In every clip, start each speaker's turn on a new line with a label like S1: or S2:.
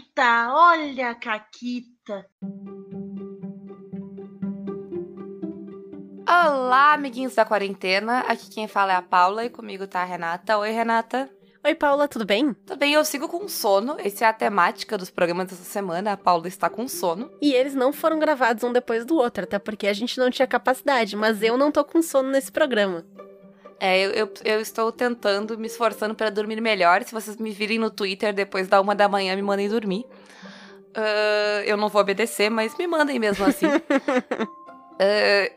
S1: Caquita, olha a Caquita.
S2: Olá, amiguinhos da quarentena. Aqui quem fala é a Paula e comigo tá a Renata. Oi, Renata.
S3: Oi, Paula, tudo bem?
S2: Tudo bem, eu sigo com sono. Essa é a temática dos programas dessa semana. A Paula está com sono.
S3: E eles não foram gravados um depois do outro, até porque a gente não tinha capacidade, mas eu não tô com sono nesse programa.
S2: É, eu, eu, eu estou tentando, me esforçando para dormir melhor. Se vocês me virem no Twitter depois da uma da manhã, me mandem dormir. Uh, eu não vou obedecer, mas me mandem mesmo assim. Uh,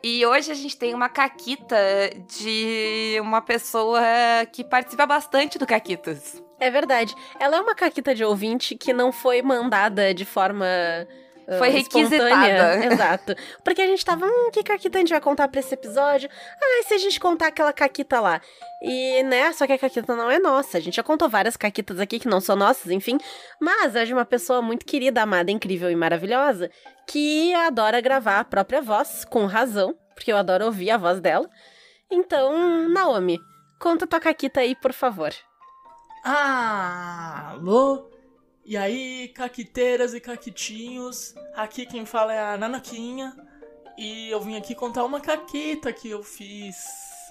S2: e hoje a gente tem uma caquita de uma pessoa que participa bastante do Caquitas.
S3: É verdade. Ela é uma caquita de ouvinte que não foi mandada de forma
S2: Foi requisitada.
S3: Exato. Porque a gente tava, hum, que caquita a gente vai contar pra esse episódio? Ah, e se a gente contar aquela caquita lá? E, né, só que a caquita não é nossa. A gente já contou várias caquitas aqui que não são nossas, enfim. Mas é de uma pessoa muito querida, amada, incrível e maravilhosa, que adora gravar a própria voz, com razão, porque eu adoro ouvir a voz dela. Então, Naomi, conta tua caquita aí, por favor.
S4: Ah, alô? E aí, caquiteiras e caquitinhos, aqui quem fala é a Nanaquinha. E eu vim aqui contar uma caquita que eu fiz.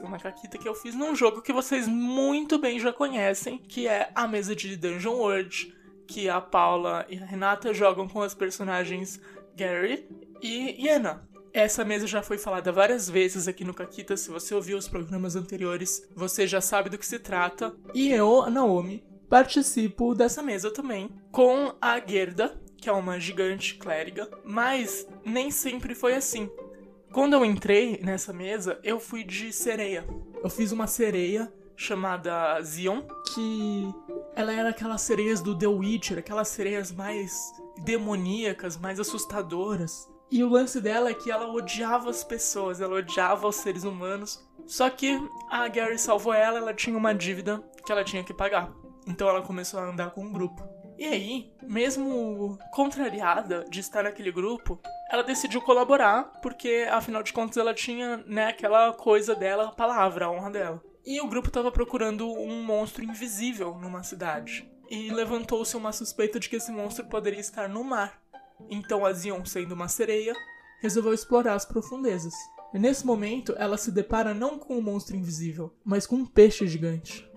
S4: Uma caquita que eu fiz num jogo que vocês muito bem já conhecem, que é a mesa de Dungeon World, que a Paula e a Renata jogam com as personagens Gary e Iena. Essa mesa já foi falada várias vezes aqui no Caquita. Se você ouviu os programas anteriores, você já sabe do que se trata. E eu, a Naomi, participo dessa mesa também com a Gerda, que é uma gigante clériga, mas nem sempre foi assim. Quando eu entrei nessa mesa, eu fui de sereia. Eu fiz uma sereia chamada Zion, que ela era aquelas sereias do The Witcher, aquelas sereias mais demoníacas, mais assustadoras. E o lance dela é que ela odiava as pessoas, ela odiava os seres humanos. Só que a Gary salvou ela, ela tinha uma dívida que ela tinha que pagar. Então ela começou a andar com um grupo. E aí, mesmo contrariada de estar naquele grupo, ela decidiu colaborar, porque afinal de contas ela tinha, né, aquela coisa dela, a palavra, a honra dela. E o grupo estava procurando um monstro invisível numa cidade. E levantou-se uma suspeita de que esse monstro poderia estar no mar. Então a Zion, sendo uma sereia, resolveu explorar as profundezas. E nesse momento, ela se depara não com um monstro invisível, mas com um peixe gigante.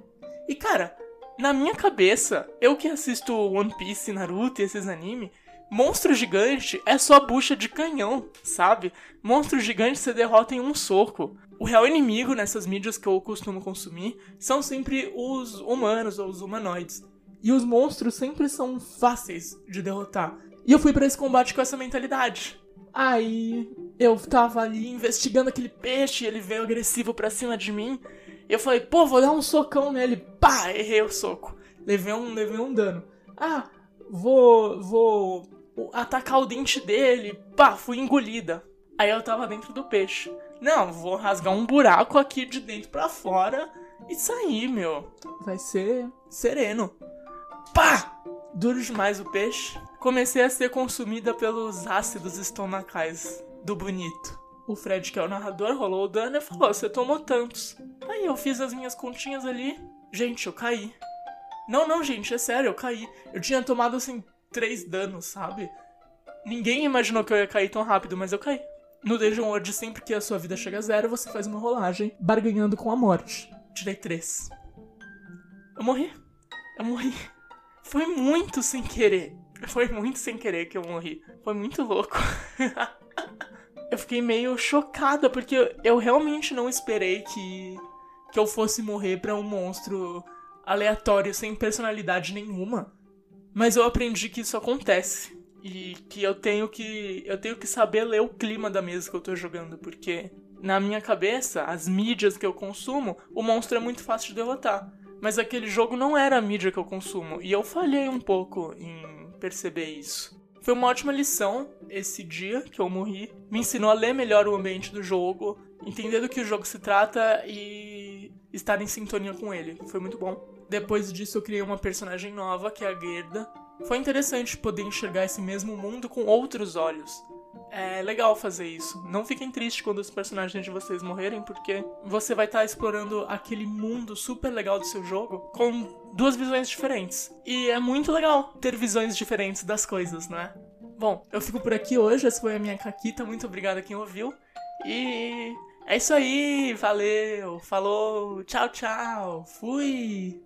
S4: E cara, na minha cabeça, eu que assisto One Piece, Naruto e esses anime, monstro gigante é só bucha de canhão, sabe? Monstro gigante você derrota em um soco. O real inimigo nessas mídias que eu costumo consumir são sempre os humanos ou os humanoides. E os monstros sempre são fáceis de derrotar. E eu fui para esse combate com essa mentalidade. Aí eu tava ali investigando aquele peixe, ele veio agressivo pra cima de mim. Eu falei, pô, vou dar um socão nele. Pá, errei o soco. Levei um, levei um dano. Ah, vou, vou atacar o dente dele. Pá, fui engolida. Aí eu tava dentro do peixe. Não, vou rasgar um buraco aqui de dentro para fora e sair, meu. Vai ser sereno. Pá! Duro demais o peixe. Comecei a ser consumida pelos ácidos estomacais do bonito. O Fred, que é o narrador, rolou o dano e falou: Você tomou tantos. Aí eu fiz as minhas continhas ali. Gente, eu caí. Não, não, gente, é sério, eu caí. Eu tinha tomado assim três danos, sabe? Ninguém imaginou que eu ia cair tão rápido, mas eu caí. No Dungeon World, sempre que a sua vida chega a zero, você faz uma rolagem, barganhando com a morte. Tirei três. Eu morri. Eu morri. Foi muito sem querer. Foi muito sem querer que eu morri. Foi muito louco. eu fiquei meio chocada, porque eu realmente não esperei que, que eu fosse morrer pra um monstro aleatório, sem personalidade nenhuma. Mas eu aprendi que isso acontece. E que eu tenho que. Eu tenho que saber ler o clima da mesa que eu tô jogando, porque na minha cabeça, as mídias que eu consumo, o monstro é muito fácil de derrotar. Mas aquele jogo não era a mídia que eu consumo. E eu falhei um pouco em perceber isso. Foi uma ótima lição esse dia que eu morri. Me ensinou a ler melhor o ambiente do jogo, entender do que o jogo se trata e estar em sintonia com ele. Foi muito bom. Depois disso, eu criei uma personagem nova, que é a Gerda. Foi interessante poder enxergar esse mesmo mundo com outros olhos. É legal fazer isso. Não fiquem tristes quando os personagens de vocês morrerem, porque você vai estar explorando aquele mundo super legal do seu jogo com duas visões diferentes. E é muito legal ter visões diferentes das coisas, não é? Bom, eu fico por aqui hoje, essa foi a minha caquita, muito obrigado a quem ouviu. E é isso aí, valeu, falou, tchau, tchau, fui!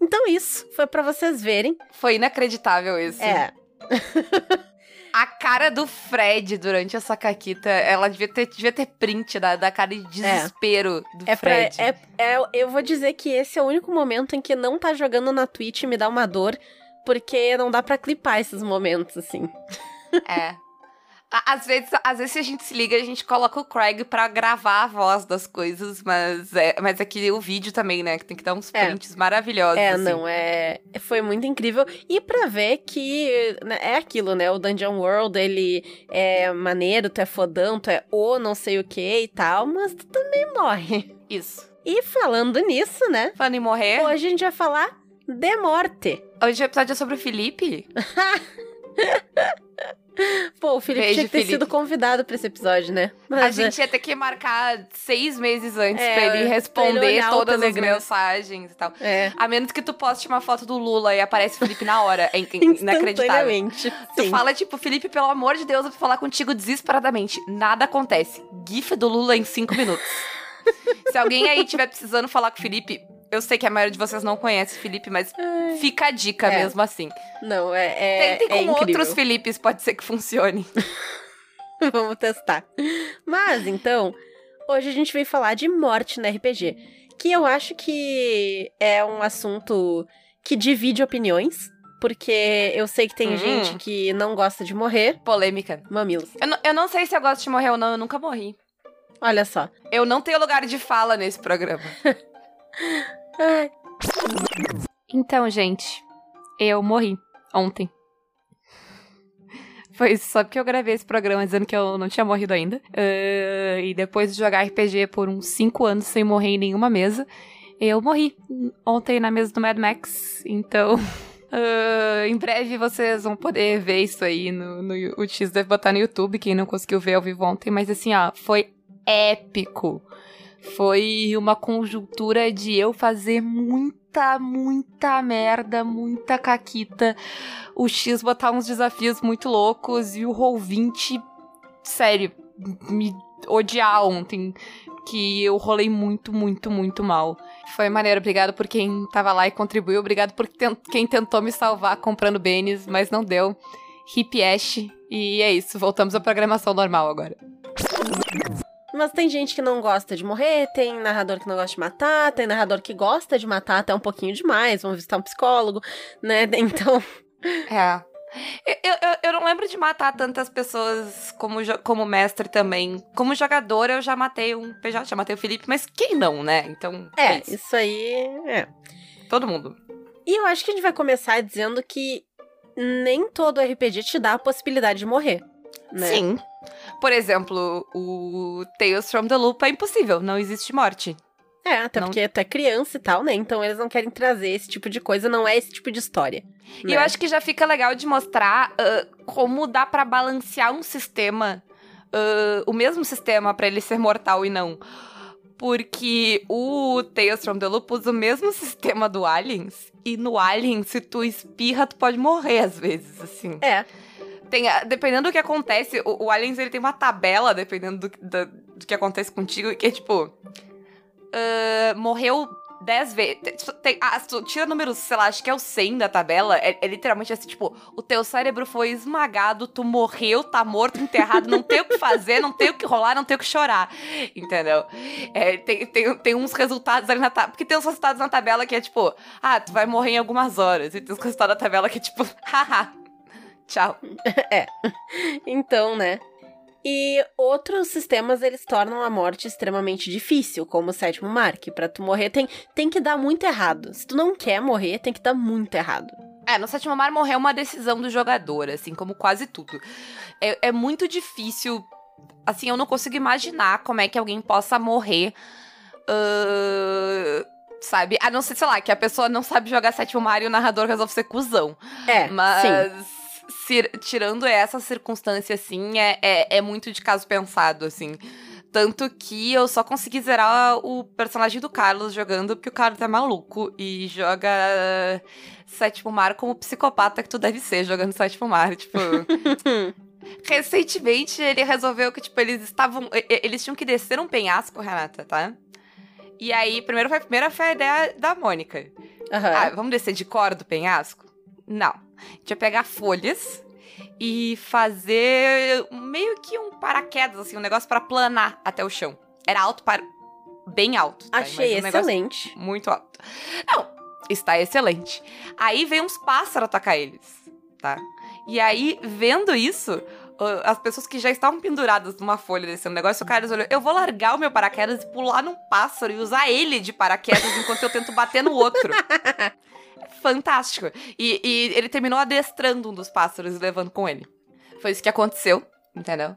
S3: Então isso, foi pra vocês verem.
S2: Foi inacreditável isso.
S3: É,
S2: A cara do Fred durante essa caquita, ela devia ter, devia ter print da, da cara de desespero do
S3: é pra.
S2: Fred.
S3: É, é, eu vou dizer que esse é o único momento em que não tá jogando na Twitch me dá uma dor, porque não dá pra clipar esses momentos, assim.
S2: É. Às vezes, às vezes, se a gente se liga, a gente coloca o Craig pra gravar a voz das coisas, mas é, mas é que o vídeo também, né? Que tem que dar uns
S3: É.
S2: prints maravilhosos.
S3: É,
S2: assim.
S3: não, é. Foi muito incrível. E pra ver que né, é aquilo, né? O Dungeon World, ele é maneiro, tu é fodão, tu é o não sei o que e tal, mas tu também morre.
S2: Isso.
S3: E falando nisso, né?
S2: Falando em morrer,
S3: Hoje a gente vai falar de morte.
S2: hoje o episódio é sobre o Felipe.
S3: Pô, o Felipe
S2: Beijo,
S3: tinha que ter
S2: Felipe.
S3: sido convidado pra esse episódio, né?
S2: A
S3: Mas,
S2: gente ia ter que marcar seis meses antes
S3: É,
S2: pra ele
S3: pra ele
S2: responder
S3: olhar o
S2: todas as mensagens e tal.
S3: É.
S2: A menos que tu poste uma foto do Lula e aparece o Felipe na hora. É in- inacreditável.
S3: Instantaneamente.
S2: Tu
S3: Sim.
S2: fala, tipo, Felipe, pelo amor de Deus, eu vou falar contigo desesperadamente. Nada acontece. GIF do Lula em cinco minutos. Se alguém aí tiver precisando falar com o Felipe, eu sei que a maioria de vocês não conhece Felipe, mas fica a dica
S3: É.
S2: mesmo assim.
S3: Não, é, é,
S2: Tentem
S3: é
S2: com
S3: incrível.
S2: outros Filipes, pode ser que funcione.
S3: Vamos testar. Mas, então, hoje a gente veio falar de morte no RPG. Que eu acho que é um assunto que divide opiniões. Porque eu sei que tem
S2: Hum.
S3: gente que não gosta de morrer.
S2: Polêmica.
S3: Mamilos.
S2: Eu, não- eu não sei se eu gosto de morrer ou não, eu nunca morri.
S3: Olha só.
S2: Eu não tenho lugar de fala nesse programa. Então, gente, eu morri ontem. Foi só porque eu gravei esse programa dizendo que eu não tinha morrido ainda. Ah, e depois de jogar RPG por uns 5 anos sem morrer em nenhuma mesa, eu morri ontem na mesa do Mad Max. Então, ah, em breve vocês vão poder ver isso aí no, no o X deve botar no YouTube, quem não conseguiu ver ao vivo ontem. Mas assim, ó, foi épico. Foi uma conjuntura de eu fazer muita, muita merda, muita caquita. O X botar uns desafios muito loucos e o Roll20, sério, me odiar ontem. Que eu rolei muito, muito, muito mal. Foi maneiro. Obrigado por quem tava lá e contribuiu. Obrigado por quem tentou me salvar comprando bens, mas não deu. Hip Ash. E é isso. Voltamos à programação normal agora.
S3: Mas tem gente que não gosta de morrer, tem narrador que não gosta de matar, tem narrador que gosta de matar até um pouquinho demais, vamos visitar um psicólogo, né? Então,
S2: É. Eu, eu, eu não lembro de matar tantas pessoas como, como mestre também. Como jogador, eu já matei um PJ, já matei o Felipe, mas quem não, né? Então, é,
S3: é,
S2: isso.
S3: isso aí é.
S2: Todo mundo.
S3: E eu acho que a gente vai começar dizendo que nem todo RPG te dá a possibilidade de morrer. Né?
S2: Sim. Por exemplo, o Tales from the Loop é impossível, não existe morte.
S3: É, até
S2: Não-
S3: porque é criança e tal, né? Então eles não querem trazer esse tipo de coisa, não é esse tipo de história.
S2: E
S3: né?
S2: eu acho que já fica legal de mostrar ah, como dá pra balancear um sistema, ah, o mesmo sistema pra ele ser mortal e não. Porque o Tales from the Loop usa o mesmo sistema do Aliens. E no Aliens, se tu espirra, tu pode morrer às vezes, assim.
S3: É,
S2: Tem, dependendo do que acontece, o, o Aliens ele tem uma tabela, dependendo do, da- do que acontece contigo, que é tipo. ah, morreu 10 vezes. Tem, ah, tira números, sei lá, acho que é o 100 da tabela. É, é literalmente assim, tipo, o teu cérebro foi esmagado, tu morreu, tá morto, enterrado, não tem o que fazer, não tem o que rolar, não tem o que chorar. Entendeu? É, tem, tem, tem uns resultados ali na tabela. Porque tem uns resultados na tabela que é tipo, ah, tu vai morrer em algumas horas. E tem uns resultados da tabela que é tipo, haha. Tchau.
S3: então, né? E outros sistemas, eles tornam a morte extremamente difícil, como o sétimo mar, que pra tu morrer tem, tem que dar muito errado. Se tu não quer morrer, tem que dar muito errado.
S2: É, no sétimo mar morrer é uma decisão do jogador, assim, como quase tudo. É, é muito difícil. Assim, eu não consigo imaginar como é que alguém possa morrer. ah, sabe? A não ser, sei lá, que a pessoa não sabe jogar sétimo mar e o narrador resolve ser cuzão.
S3: É,
S2: Mas.
S3: sim.
S2: Tirando essa circunstância, assim, é, é, é muito de caso pensado, assim. Tanto que eu só consegui zerar o personagem do Carlos jogando porque o Carlos é maluco e joga Sétimo Mar como psicopata que tu deve ser jogando Sétimo Mar. Tipo. Recentemente ele resolveu que, tipo, eles estavam. Eles tinham que descer um penhasco, Renata, tá? E aí, primeiro foi, primeiro foi a ideia da Mônica.
S3: Uhum.
S2: Ah, vamos descer de cor do penhasco? Não. A gente ia pegar folhas e fazer meio que um paraquedas, assim, um negócio para planar até o chão. Era alto para. bem alto. Tá?
S3: Achei um excelente.
S2: Muito alto. Não, está excelente. Aí vem uns pássaros atacar eles, tá? E aí, vendo isso, as pessoas que já estavam penduradas numa folha desse negócio, o cara olhou, eu vou largar o meu paraquedas e pular num pássaro e usar ele de paraquedas enquanto eu tento bater no outro. Fantástico. E, e, ele terminou adestrando um dos pássaros e levando com ele. Foi isso que aconteceu, entendeu?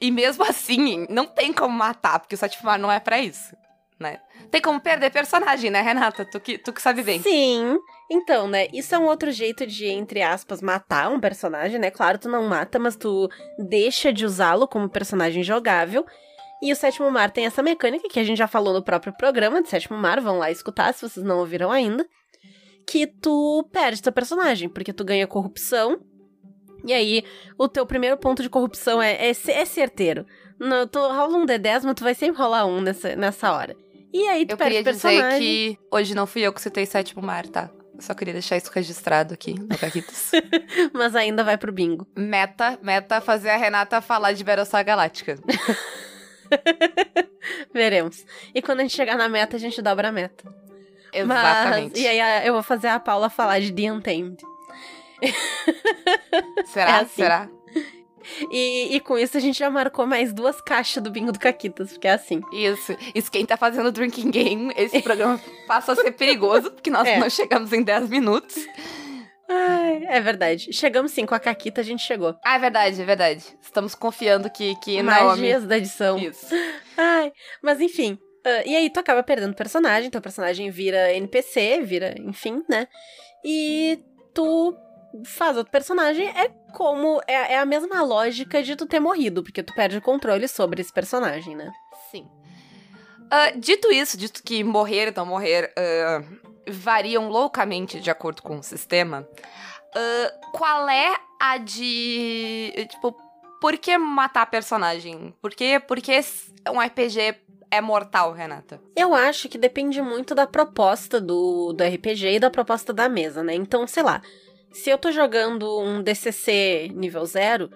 S2: E mesmo assim, não tem como matar, porque o Satifumar não é para isso, né? Tem como perder personagem, né, Renata? Tu que, tu que sabe bem.
S3: Sim. Então, né, isso é um outro jeito de, entre aspas, matar um personagem, né? Claro, tu não mata, mas tu deixa de usá-lo como personagem jogável. E o Sétimo Mar tem essa mecânica que a gente já falou no próprio programa de Sétimo Mar, vão lá escutar se vocês não ouviram ainda. Que tu perde teu personagem, porque tu ganha corrupção. E aí, o teu primeiro ponto de corrupção é, é, é certeiro. No, tu rola um D10, mas tu vai sempre rolar um nessa, nessa hora. E aí tu
S2: eu
S3: perde
S2: queria
S3: personagem.
S2: dizer que hoje não fui eu que citei Sétimo Mar, tá? Só queria deixar isso registrado aqui no Caquitos.
S3: Mas ainda vai pro bingo.
S2: Meta, meta fazer a Renata falar de Battlestar Galáctica.
S3: Veremos. E quando a gente chegar na meta, a gente dobra a meta.
S2: Exatamente.
S3: Mas, e aí eu vou fazer a Paula falar de The Untamed.
S2: Será?
S3: É assim.
S2: Será?
S3: E, e, com isso a gente já marcou mais duas caixas do bingo do Caquitas, porque é assim.
S2: Isso. Isso quem tá fazendo o Drinking Game, esse programa passa a ser perigoso, porque nós
S3: É.
S2: não chegamos em 10 minutos.
S3: Ai, é verdade. Chegamos sim, com a Caquita a gente chegou.
S2: Ah, é verdade, é verdade. Estamos confiando que, que Naomi...
S3: Magias da edição.
S2: Isso.
S3: Ai, mas enfim. Ah, e aí tu acaba perdendo personagem, teu personagem vira NPC, vira, enfim, né? E tu faz outro personagem, é como. É, é a mesma lógica de tu ter morrido, porque tu perde o controle sobre esse personagem, né?
S2: Sim. Ah, dito isso, dito que morrer e não morrer ah, variam loucamente de acordo com o sistema, ah, qual é a de. Tipo, por que matar personagem? Por que, por que um RPG é mortal, Renata?
S3: Eu acho que depende muito da proposta do, do RPG e da proposta da mesa, né? Então, sei lá, se eu tô jogando um DCC nível zero,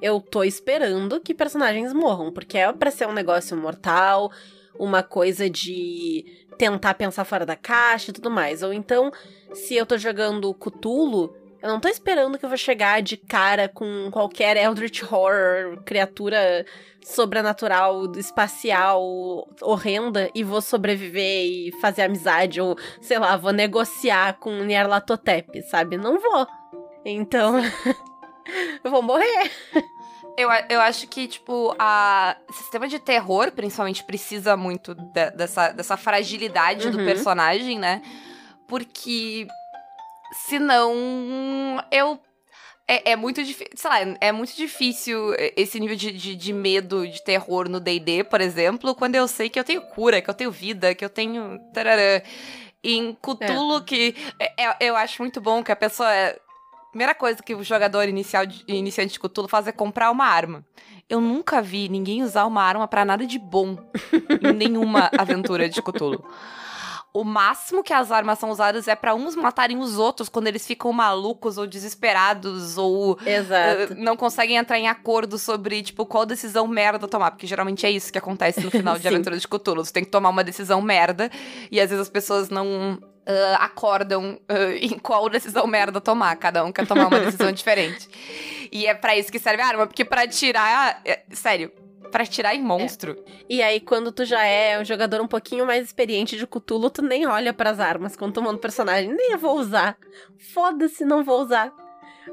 S3: eu tô esperando que personagens morram, porque é pra ser um negócio mortal, uma coisa de tentar pensar fora da caixa e tudo mais. Ou então, se eu tô jogando Cthulhu, eu não tô esperando que eu vou chegar de cara com qualquer Eldritch Horror, criatura sobrenatural, espacial, horrenda, e vou sobreviver e fazer amizade, ou, sei lá, vou negociar com o Nyarlathotep, sabe? Não vou. Então, eu vou morrer.
S2: Eu, eu acho que, tipo, a sistema de terror, principalmente, precisa muito de- dessa, dessa fragilidade do
S3: Uhum.
S2: personagem, né? Porque senão eu. É, é muito difícil, sei lá, é muito difícil esse nível de, de, de medo, de terror no D&D, por exemplo, quando eu sei que eu tenho cura, que eu tenho vida, que eu tenho... Tarará. Em Cthulhu, que é- é- eu acho muito bom que a pessoa... é- Primeira coisa que o jogador inicial de, iniciante de Cthulhu faz é comprar uma arma. Eu nunca vi ninguém usar uma arma pra nada de bom em nenhuma aventura de Cthulhu. O máximo que as armas são usadas é pra uns matarem os outros quando eles ficam malucos ou desesperados ou
S3: Exato.
S2: uh, não conseguem entrar em acordo sobre, tipo, qual decisão merda tomar. Porque geralmente é isso que acontece no final de. Aventura de Cthulhu. Você tem que tomar uma decisão merda e às vezes as pessoas não uh, acordam uh, em qual decisão merda tomar. Cada um quer tomar uma decisão diferente. E é pra isso que serve a arma, porque pra tirar. é, sério, pra tirar em monstro.
S3: E aí, quando tu já é um jogador um pouquinho mais experiente de Cthulhu, tu nem olha pras armas quando tu manda o personagem. Nem eu vou usar. Foda-se, não vou usar.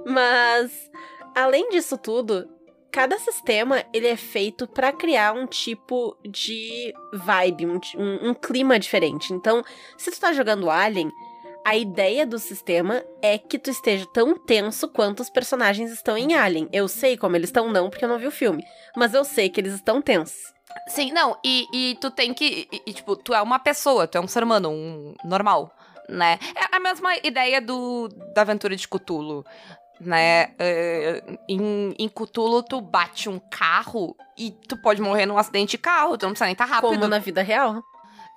S3: Mas, além disso tudo, cada sistema ele é feito pra criar um tipo de vibe, um, um- um clima diferente. Então, se tu tá jogando Alien, a ideia do sistema é que tu esteja tão tenso quanto os personagens estão em Alien. Eu sei como eles estão, não, porque eu não vi o filme. Mas eu sei que eles estão tensos.
S2: Sim, não, e, e tu tem que. E, e, tipo, tu é uma pessoa, tu é um ser humano, um normal, né? É a mesma ideia do da aventura de Cthulhu, né? Uh, em, em Cthulhu, tu bate um carro e tu pode morrer num acidente de carro, tu não precisa nem estar tá rápido.
S3: Como na vida real.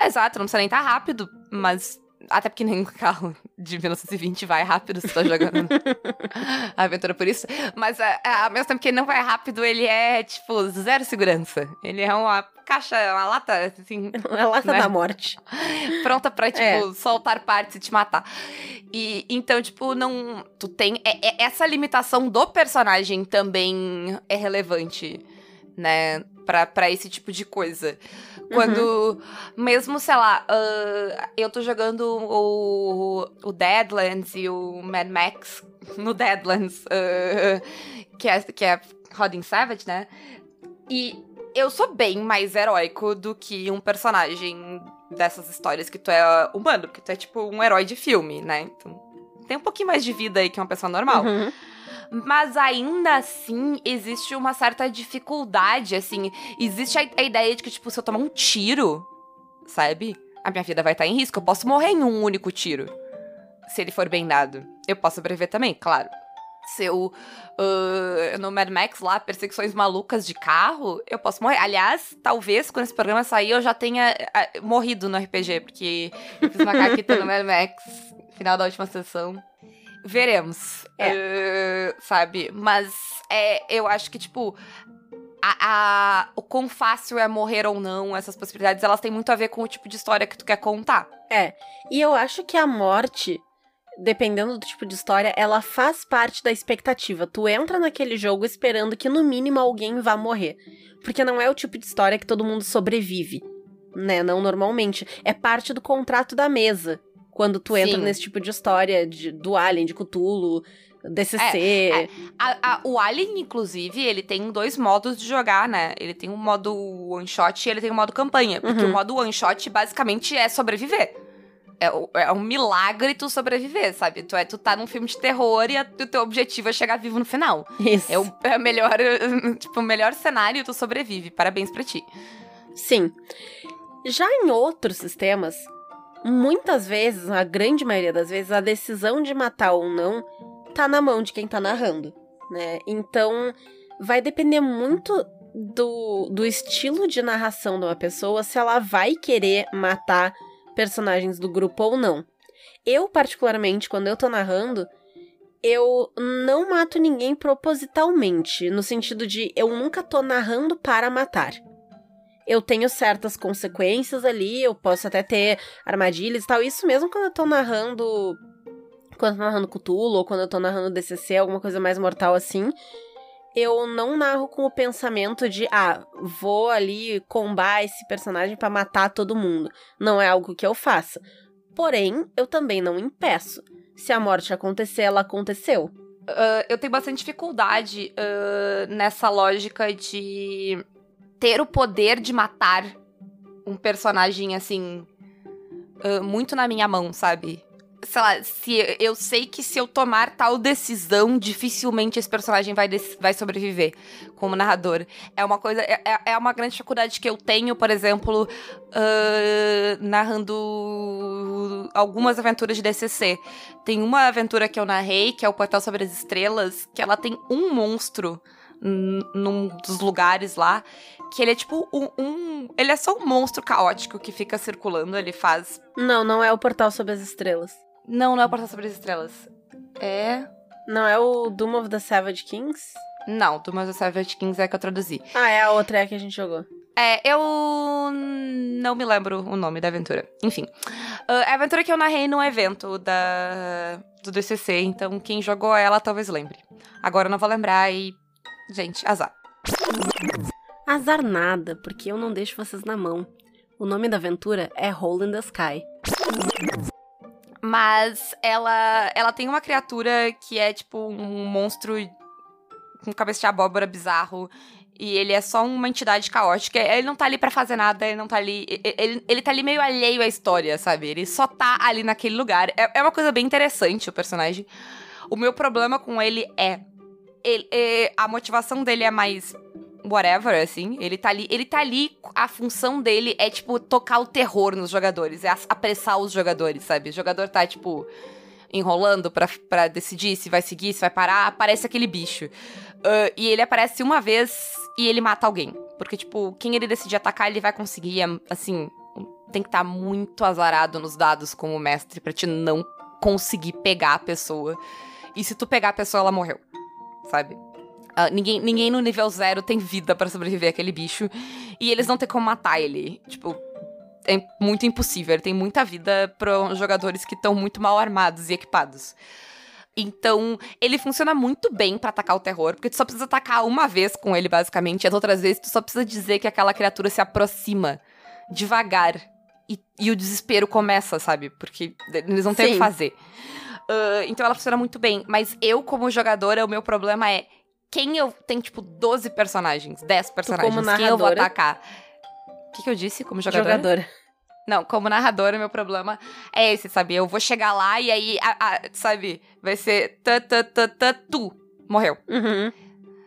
S2: Exato, não precisa nem estar tá rápido, mas até porque nenhum carro de 1920 vai rápido se tá jogando a aventura por isso. Mas é, é, ao mesmo tempo que ele não vai rápido, ele é, tipo, zero segurança. Ele é uma caixa, uma lata, assim.
S3: Uma lata né? da morte.
S2: Pronta pra, tipo, é. soltar partes e te matar. E então, tipo, não. Tu tem. É, é, essa limitação do personagem também é relevante, né? Pra, pra esse tipo de coisa. Quando, uhum. mesmo, sei lá, uh, eu tô jogando o, o Deadlands e o Mad Max no Deadlands, uh, que, é, que é Rodin Savage, né? E eu sou bem mais heróico do que um personagem dessas histórias que tu é humano, porque tu é tipo um herói de filme, né? Então tem um pouquinho mais de vida aí que uma pessoa normal. Uhum. Mas ainda assim, existe uma certa dificuldade, assim. Existe a, a, ideia de que, tipo, se eu tomar um tiro, sabe? A minha vida vai estar em risco. Eu posso morrer em um único tiro. Se ele for bem dado. Eu posso sobreviver também, claro. Se eu. Uh, no Mad Max lá, perseguições malucas de carro, eu posso morrer. Aliás, talvez quando esse programa sair eu já tenha uh, morrido no RPG, porque eu fiz uma caquita no Mad Max, final da última sessão. Veremos. É. Uh, sabe? Mas é, eu acho que, tipo. A, a, o quão fácil é morrer ou não, essas possibilidades, elas têm muito a ver com o tipo de história que tu quer contar.
S3: É. E eu acho que a morte, dependendo do tipo de história, ela faz parte da expectativa. Tu entra naquele jogo esperando que no mínimo alguém vá morrer. Porque não é o tipo de história que todo mundo sobrevive. Né? Não normalmente. É parte do contrato da mesa quando tu entra Sim. nesse tipo de história de, do Alien, de Cthulhu, DCC. É, é.
S2: A, a, o Alien, inclusive, ele tem dois modos de jogar, né? Ele tem um modo one shot e ele tem um modo campanha. Porque uhum. o modo one shot basicamente é sobreviver. É, é, um milagre tu sobreviver, sabe? Tu, é, tu tá num filme de terror e a, o teu objetivo é chegar vivo no final.
S3: Isso.
S2: É o, é o melhor, tipo, o melhor cenário tu sobrevive. Parabéns pra ti.
S3: Sim. Já em outros sistemas, muitas vezes, a grande maioria das vezes, a decisão de matar ou não tá na mão de quem tá narrando, né? Então, vai depender muito do, do estilo de narração de uma pessoa se ela vai querer matar personagens do grupo ou não. Eu, particularmente, quando eu tô narrando, eu não mato ninguém propositalmente, no sentido de eu nunca tô narrando para matar eu tenho certas consequências ali, eu posso até ter armadilhas e tal. Isso mesmo quando eu tô narrando. Quando eu tô narrando Cthulhu, ou quando eu tô narrando DCC, alguma coisa mais mortal assim. Eu não narro com o pensamento de, ah, vou ali combar esse personagem para matar todo mundo. Não é algo que eu faça. Porém, eu também não impeço. Se a morte acontecer, ela aconteceu.
S2: Uh, eu tenho bastante dificuldade uh, nessa lógica de ter o poder de matar um personagem assim. Uh, muito na minha mão, sabe? Sei lá, se eu sei que se eu tomar tal decisão, dificilmente esse personagem vai, vai sobreviver como narrador. É uma coisa. É, é, é uma grande dificuldade que eu tenho, por exemplo, uh, narrando algumas aventuras de DCC. Tem uma aventura que eu narrei, que é o Portal sobre as Estrelas, que ela tem um monstro num dos lugares lá que ele é tipo um, um, Ele é só um monstro caótico que fica circulando, ele faz.
S3: Não, não é o Portal sobre as Estrelas.
S2: Não, não é o Portal sobre as Estrelas. É.
S3: Não é o Doom of the Savage Kings?
S2: Não, Doom of the Savage Kings é que eu traduzi.
S3: Ah, é a outra é que a gente jogou.
S2: É, eu não me lembro o nome da aventura. Enfim. É a aventura que eu narrei num evento da, do DCC, então quem jogou ela talvez lembre. Agora eu não vou lembrar e. Gente, azar.
S3: Azar nada, porque eu não deixo vocês na mão. O nome da aventura é Hole in the Sky.
S2: Mas ela, ela tem uma criatura que é tipo um monstro com cabeça de abóbora bizarro. E ele é só uma entidade caótica. Ele não tá ali para fazer nada, ele não tá ali. Ele, ele tá ali meio alheio à história, sabe? Ele só tá ali naquele lugar. É, é uma coisa bem interessante o personagem. O meu problema com ele é. Ele, é a motivação dele é mais whatever, assim. Ele tá ali, ele tá ali, a função dele é, tipo, tocar o terror nos jogadores, é apressar os jogadores, sabe? O jogador tá, tipo, enrolando pra decidir se vai seguir, se vai parar, aparece aquele bicho. Ah, e ele aparece uma vez e ele mata alguém. Porque, tipo, quem ele decidir atacar, ele vai conseguir, é, assim, tem que estar muito azarado nos dados como mestre pra te não conseguir pegar a pessoa. E se tu pegar a pessoa, ela morreu, sabe? Ah, ninguém, ninguém no nível zero tem vida pra sobreviver àquele bicho. E eles não têm como matar ele. Tipo, é muito impossível. Ele tem muita vida para jogadores que estão muito mal armados e equipados. Então, ele funciona muito bem pra atacar o terror, porque tu só precisa atacar uma vez com ele, basicamente. E as outras vezes, tu só precisa dizer que aquela criatura se aproxima devagar. E, e o desespero começa, sabe? Porque eles não têm o que fazer. Ah, então, ela funciona muito bem. Mas eu, como jogadora, o meu problema é quem eu. Tem, tipo, 12 personagens, 10 personagens.
S3: como
S2: quem eu vou atacar? O que, que eu disse como jogadora?
S3: Jogadora.
S2: Não, como narradora, meu problema é esse, sabe? Eu vou chegar lá e aí, a- a- sabe? Vai ser tã, tã, tã, tã, tu. Morreu,
S3: Uhum.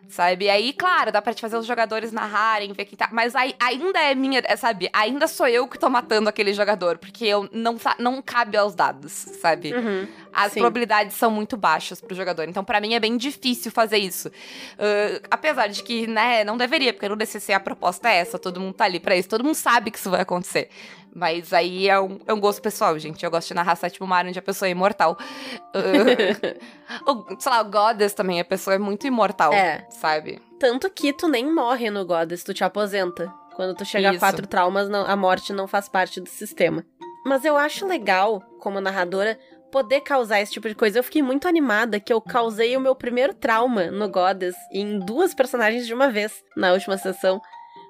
S2: sabe? Aí, claro, dá pra te fazer os jogadores narrarem, ver quem tá. Mas aí, ainda é minha, é, sabe? Ainda sou eu que tô matando aquele jogador, porque eu não, não cabe aos dados, sabe?
S3: Uhum.
S2: As
S3: Sim.
S2: probabilidades são muito baixas pro jogador. Então, pra mim, é bem difícil fazer isso. Ah, apesar de que, né, não deveria, porque no DCC a proposta é essa, todo mundo tá ali pra isso, todo mundo sabe que isso vai acontecer. Mas aí é um, é um gosto pessoal, gente. Eu gosto de narrar sétimo mar onde a pessoa é imortal. Ah, o, sei lá, o Goddess também, a pessoa é muito imortal,
S3: É.
S2: sabe?
S3: Tanto que tu nem morre no Goddess, tu te aposenta. Quando tu chega a
S2: Isso.
S3: quatro traumas, não- a morte não faz parte do sistema. Mas eu acho legal, como narradora, poder causar esse tipo de coisa. Eu fiquei muito animada que eu causei o meu primeiro trauma no Goddess em duas personagens de uma vez na última sessão.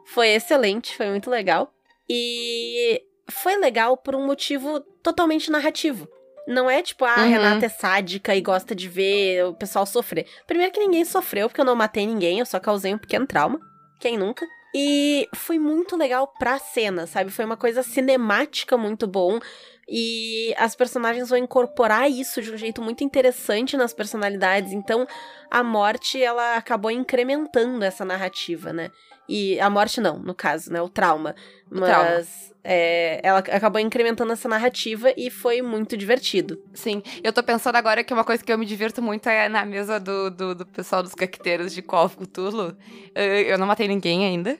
S3: Foi excelente, foi muito legal. E foi legal por um motivo totalmente narrativo. Não é tipo, ah, a
S2: Uhum.
S3: Renata é sádica e gosta de ver o pessoal sofrer. Primeiro que ninguém sofreu, porque eu não matei ninguém, eu só causei um pequeno trauma. Quem nunca? E foi muito legal pra cena, sabe? Foi uma coisa cinemática muito bom. E as personagens vão incorporar isso de um jeito muito interessante nas personalidades. Então, a morte, ela acabou incrementando essa narrativa, né? E a morte não, no caso, né? O trauma.
S2: O
S3: Mas
S2: trauma.
S3: é, ela acabou incrementando essa narrativa e foi muito divertido.
S2: Sim, eu tô pensando agora que uma coisa que eu me divirto muito é na mesa do, do, do pessoal dos caqueteiros de Call of Cthulhu. Eh, Eu não matei ninguém ainda.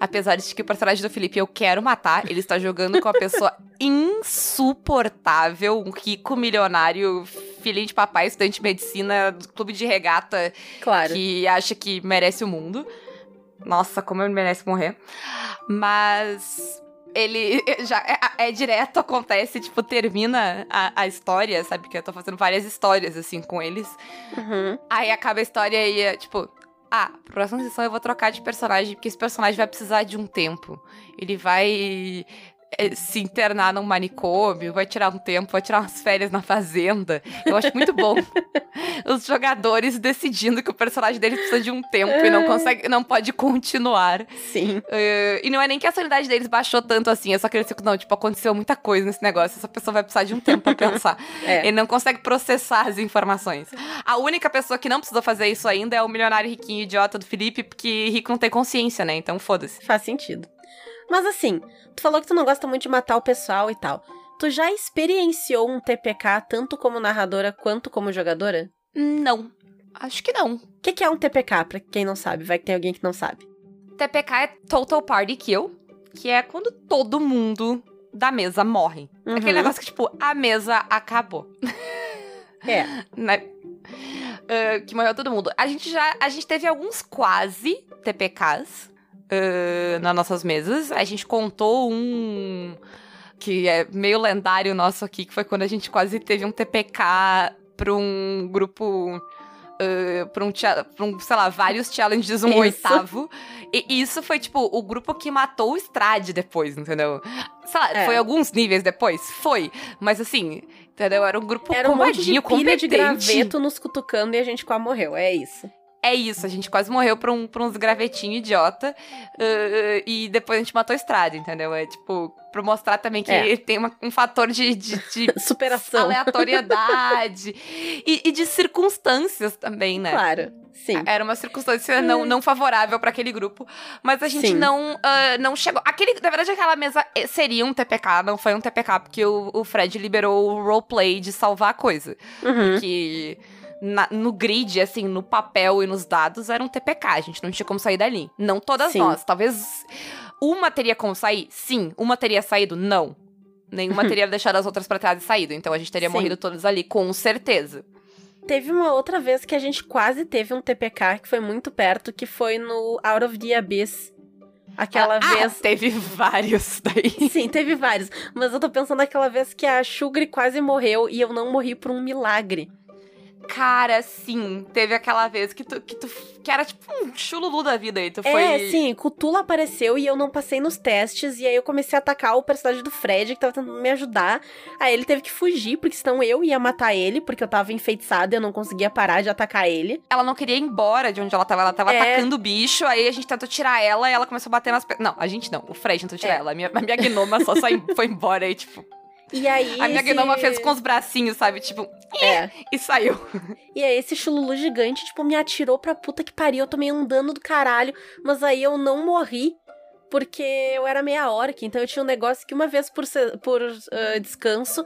S2: Apesar de que o personagem do Felipe eu quero matar, ele está jogando com uma pessoa insuportável, um rico milionário, filhinho de papai, estudante de medicina do clube de regata
S3: Claro.
S2: que acha que merece o mundo. Nossa, como ele merece morrer. Mas ele já é, é direto, acontece, tipo, termina a, a história, sabe? Que eu tô fazendo várias histórias, assim, com eles.
S3: Uhum.
S2: Aí acaba a história e é, tipo, ah, próxima sessão eu vou trocar de personagem, porque esse personagem vai precisar de um tempo. Ele vai se internar num manicômio, vai tirar um tempo, vai tirar umas férias na fazenda. Eu acho muito bom os jogadores decidindo que o personagem deles precisa de um tempo e não consegue, não pode continuar.
S3: Sim.
S2: Eh, e não é nem que a sanidade deles baixou tanto assim, é só que eles ficam, não, tipo, aconteceu muita coisa nesse negócio, essa pessoa vai precisar de um tempo pra pensar.
S3: É.
S2: Ele não consegue processar as informações. A única pessoa que não precisou fazer isso ainda é o milionário riquinho idiota do Felipe, porque rico não tem consciência, né? Então foda-se.
S3: Faz sentido. Mas assim, tu falou que tu não gosta muito de matar o pessoal e tal. Tu já experienciou um TPK tanto como narradora quanto como jogadora?
S2: Não. Acho que não.
S3: O que, que é um TPK, pra quem não sabe? Vai que tem alguém que não sabe.
S2: TPK é Total Party Kill, que é quando todo mundo da mesa morre.
S3: Uhum.
S2: Aquele negócio que, tipo, a mesa acabou.
S3: É.
S2: né? Ah, que morreu todo mundo. A gente já. A gente teve alguns quase TPKs ah, nas nossas mesas. A gente contou um. Que é meio lendário nosso aqui, que foi quando a gente quase teve um TPK pra um grupo. Uh, pra, um, pra um, sei lá, vários challenges, um
S3: Isso.
S2: oitavo. E isso foi, tipo, o grupo que matou o Strade depois, entendeu? Sei lá,
S3: É.
S2: foi alguns níveis depois? Foi. Mas assim, entendeu? Era um grupo
S3: Era um monte de pilha de graveto nos cutucando e a gente quase morreu. É isso.
S2: É isso, a gente quase morreu pra, um, pra uns gravetinhos idiota. uh, e depois a gente matou a estrada, entendeu? É tipo. pra mostrar também que
S3: É.
S2: tem uma- um fator de, de, de
S3: Superação.
S2: aleatoriedade e, e de circunstâncias também, né?
S3: Claro, sim.
S2: Era uma circunstância não, não favorável pra aquele grupo, mas a gente
S3: Sim.
S2: não, ah, não chegou. Aquele, na verdade, aquela mesa eh, seria um TPK, não foi um TPK, porque o, o Fred liberou o roleplay de salvar a coisa.
S3: Uhum.
S2: Que na- no grid, assim, no papel e nos dados, era um TPK. A gente não tinha como sair dali. Não todas
S3: Sim.
S2: nós. Talvez uma teria como sair? Sim. Uma teria saído? Não. Nenhuma teria deixado as outras pra trás e saído. Então a gente teria
S3: Sim.
S2: morrido todas ali, com certeza.
S3: Teve uma outra vez que a gente quase teve um TPK que foi muito perto, que foi no Out of the Abyss. Aquela
S2: Ah,
S3: vez.
S2: Teve vários daí.
S3: Sim, teve vários. Mas eu tô pensando naquela vez que a Shugri quase morreu e eu não morri por um milagre.
S2: Cara, sim. Teve aquela vez que tu, que tu. que era tipo um chululu da vida aí. Tu foi.
S3: É, sim, Cthulhu apareceu e eu não passei nos testes. E aí eu comecei a atacar o personagem do Fred, que tava tentando me ajudar. Aí ele teve que fugir, porque senão eu ia matar ele, porque eu tava enfeitiçada e eu não conseguia parar de atacar ele.
S2: Ela não queria ir embora de onde ela tava. Ela tava
S3: É.
S2: atacando o bicho. Aí a gente tentou tirar ela e ela começou a bater nas. pe- Não, a gente não. O Fred tentou tirar
S3: É.
S2: ela. A minha, a minha gnoma só saiu, foi embora aí, tipo.
S3: E aí.
S2: A minha
S3: esse-
S2: gnoma fez com os bracinhos, sabe? Tipo,
S3: É.
S2: e saiu.
S3: E aí esse chululu gigante, tipo, me atirou pra puta que pariu. Eu tomei um dano do caralho. Mas aí eu não morri. Porque eu era meia orc, então eu tinha um negócio que uma vez por, por ah, descanso,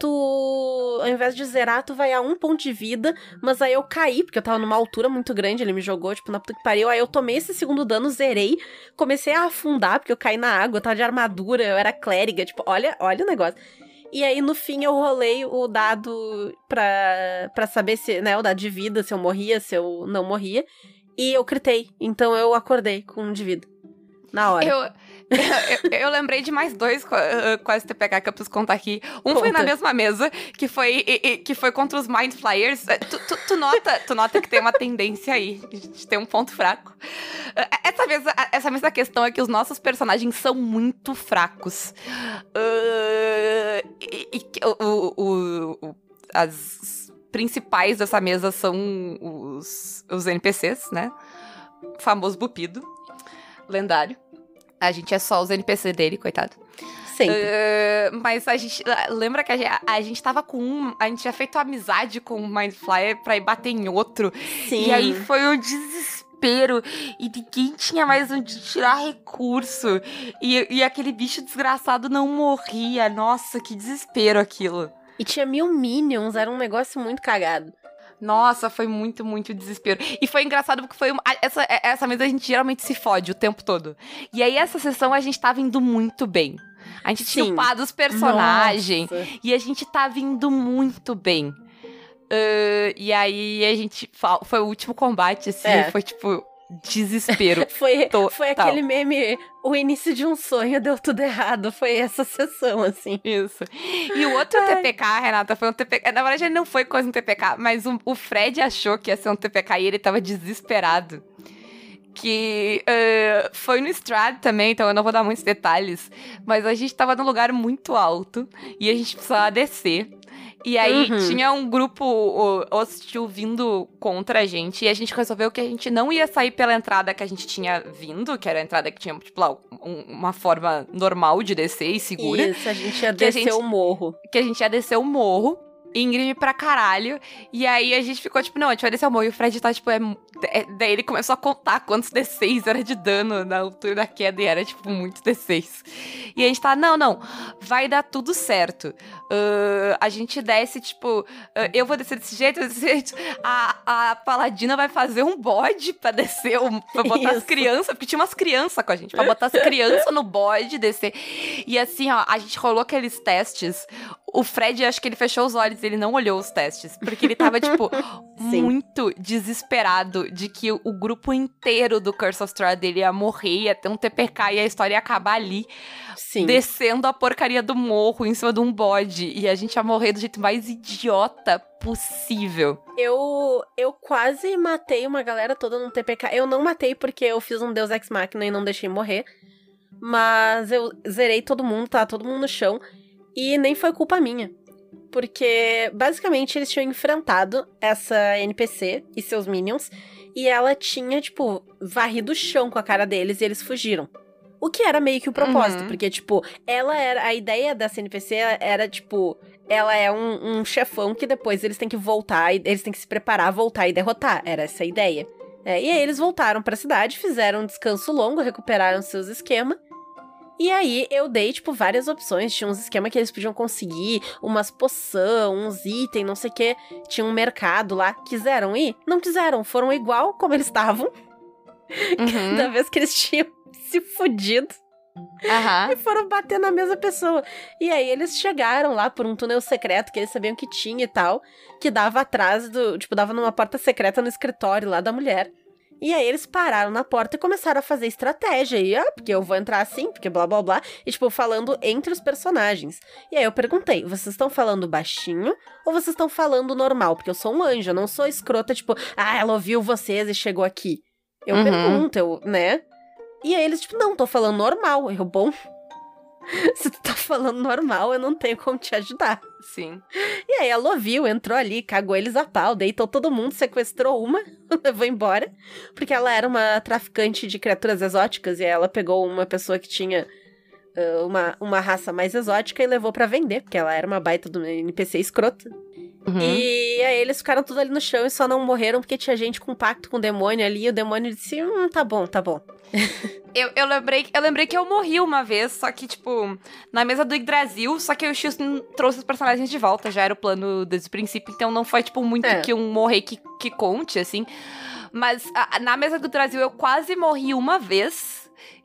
S3: tu, ao invés de zerar, tu vai a um ponto de vida, mas aí eu caí, porque eu tava numa altura muito grande, ele me jogou, tipo, na puta que pariu, aí eu tomei esse segundo dano, zerei, comecei a afundar, porque eu caí na água, eu tava de armadura, eu era clériga, tipo, olha, olha o negócio. E aí, no fim, eu rolei o dado pra, pra saber se, né, o dado de vida, se eu morria, se eu não morria, e eu critei, então eu acordei com um de vida. Na hora.
S2: Eu, eu, eu lembrei de mais dois eh, quase TPK que eu preciso contar aqui. Um foi
S3: Conta.
S2: na mesma mesa, que foi, que foi contra os Mind Flyers. Eh, Tu, tu- tu nota, tu nota que tem uma tendência aí, de ter um ponto fraco. Eh, Essa mesa, essa mesa questão é que os nossos personagens são muito fracos. Eh, e, e o- o- o- as principais dessa mesa são os, os NPCs, né? O famoso Bupido lendário. A gente é só os NPC dele, coitado.
S3: Sempre.
S2: Eh, mas a gente. Lembra que a gente, a gente tava com um. A gente tinha feito amizade com o Mindflyer pra ir bater em outro.
S3: Sim.
S2: E aí foi um desespero. E ninguém tinha mais onde tirar recurso. E, e aquele bicho desgraçado não morria. Nossa, que desespero aquilo.
S3: E tinha mil minions, era um negócio muito cagado.
S2: Nossa, foi muito, muito desespero. E foi engraçado porque foi uma, essa, essa mesa a gente geralmente se fode o tempo todo. E aí essa sessão a gente tava indo muito bem. A gente tinha upado os personagens.
S3: Nossa.
S2: E a gente tá vindo muito bem. Ah, e aí a gente. Foi o último combate, assim.
S3: É.
S2: Foi tipo. Desespero.
S3: Foi,
S2: Total.
S3: foi aquele meme, o início de um sonho deu tudo errado. Foi essa sessão, assim.
S2: Isso. E o outro TPK, Renata, foi um TPK. Na verdade, ele não foi quase um TPK, mas o, o Fred achou que ia ser um TPK e ele tava desesperado. Que ah, foi no Strad também, então eu não vou dar muitos detalhes. Mas a gente tava num lugar muito alto e a gente precisava descer. E aí
S3: Uhum.
S2: tinha um grupo hostil vindo contra a gente. E a gente resolveu que a gente não ia sair pela entrada que a gente tinha vindo, que era a entrada que tinha, tipo, lá, um- uma forma normal de descer e segura
S3: Isso, a gente ia descer
S2: gente-
S3: o morro.
S2: que a gente ia descer o morro, íngreme pra caralho. E aí a gente ficou tipo, não, a gente vai descer o morro. E o Fred tá, tipo, é, é- daí ele começou a contar quantos D6 era de dano na altura da queda. E era, tipo, muito D6. E a gente tá, não, não, vai dar tudo certo. Ahn, a gente desce, tipo, ah, eu vou descer desse jeito, desse jeito. A, a paladina vai fazer um bode pra descer, um, pra botar as
S3: Isso.
S2: crianças, porque tinha umas crianças com a gente, pra botar as crianças no bode, descer. E assim, ó, a gente rolou aqueles testes. O Fred, acho que ele fechou os olhos, ele não olhou os testes, porque ele tava, tipo,
S3: Sim.
S2: muito desesperado de que o grupo inteiro do Curse of Strahd dele ia morrer, ia ter um TPK e a história ia acabar ali,
S3: Sim.
S2: descendo a porcaria do morro em cima de um bode. E a gente ia morrer do jeito mais idiota possível.
S3: Eu, eu quase matei uma galera toda no TPK. Eu não matei porque eu fiz um Deus Ex Machina e não deixei morrer. Mas eu zerei todo mundo, tá? Todo mundo no chão. E nem foi culpa minha. Porque, basicamente, eles tinham enfrentado essa NPC e seus minions. E ela tinha, tipo, varrido o chão com a cara deles e eles fugiram. O que era meio que o propósito,
S2: Uhum.
S3: porque, tipo, ela era. A ideia dessa NPC era, tipo. Ela é um, um chefão que depois eles têm que voltar, e eles têm que se preparar, voltar e derrotar. Era essa a ideia. É, e aí eles voltaram pra cidade, fizeram um descanso longo, recuperaram seus esquemas. E aí eu dei, tipo, várias opções. Tinha uns esquemas que eles podiam conseguir, umas poção, uns itens, não sei o quê. Tinha um mercado lá. Quiseram ir? Não quiseram. Foram igual como eles estavam.
S2: Uhum.
S3: Da vez que eles tinham se fudido.
S2: Aham.
S3: E foram bater na mesma pessoa. E aí eles chegaram lá por um túnel secreto que eles sabiam que tinha e tal, que dava atrás do. Tipo, dava numa porta secreta no escritório lá da mulher. E aí eles pararam na porta e começaram a fazer estratégia. E, ah, porque eu vou entrar assim, porque blá blá blá. E, tipo, falando entre os personagens. E aí eu perguntei: vocês estão falando baixinho ou vocês estão falando normal? Porque eu sou um anjo, eu não sou escrota, tipo, ah, ela ouviu vocês e chegou aqui. Eu
S2: Uhum.
S3: pergunto, eu, né? E aí eles, tipo, não, tô falando normal. Eu, bom, se tu tá falando normal, eu não tenho como te ajudar.
S2: Sim.
S3: E aí ela ouviu, entrou ali, cagou eles a pau, deitou todo mundo, sequestrou uma, levou embora. Porque ela era uma traficante de criaturas exóticas e aí ela pegou uma pessoa que tinha ah, uma, uma raça mais exótica e levou pra vender, porque ela era uma baita do NPC escrota.
S2: Uhum.
S3: E aí eles ficaram tudo ali no chão e só não morreram porque tinha gente com pacto com o demônio ali. E o demônio disse: Hum, tá bom, tá bom.
S2: Eu, eu, lembrei, eu lembrei que eu morri uma vez, só que, tipo, na mesa do Yggdrasil, só que o X trouxe os personagens de volta, já era o plano desde o princípio, então não foi, tipo, muito
S3: É.
S2: que um morrer que, que conte, assim. Mas a- na mesa do Yggdrasil eu quase morri uma vez,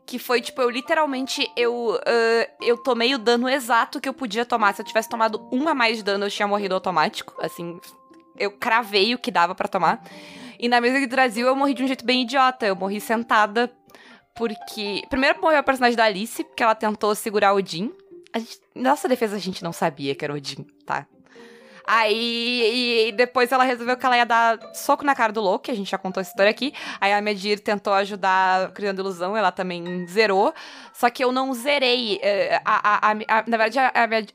S2: que foi, tipo, eu literalmente, eu, ah, eu tomei o dano exato que eu podia tomar. Se eu tivesse tomado um a mais de dano, eu tinha morrido automático, assim, eu cravei o que dava pra tomar. E na mesa do Brasil eu morri de um jeito bem idiota. Eu morri sentada porque. Primeiro morreu a personagem da Alice, porque ela tentou segurar o Odin. A gente... Nossa defesa a gente não sabia que era o Odin, tá? Aí e depois ela resolveu que ela ia dar soco na cara do Loki, a gente já contou essa história aqui. Aí a Medir tentou ajudar criando ilusão, ela também zerou. Só que eu não zerei. eh, A, a, a, na verdade,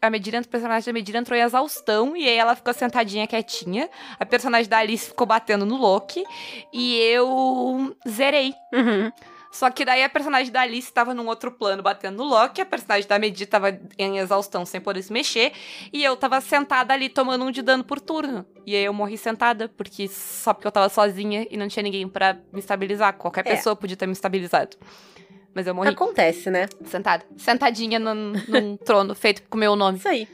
S2: a Medir, o personagem da Medir entrou em exaustão e aí ela ficou sentadinha quietinha. A personagem da Alice ficou batendo no Loki. E eu zerei.
S3: Uhum.
S2: Só que daí a personagem da Alice tava num outro plano batendo no Loki, a personagem da Medi tava em exaustão sem poder se mexer, e eu tava sentada ali tomando um de dano por turno. E aí eu morri sentada, porque só porque eu tava sozinha e não tinha ninguém pra me estabilizar. Qualquer
S3: É.
S2: pessoa podia ter me estabilizado. Mas eu morri
S3: Acontece, né?
S2: sentada. Sentadinha num, num trono feito com o meu nome.
S3: Isso aí.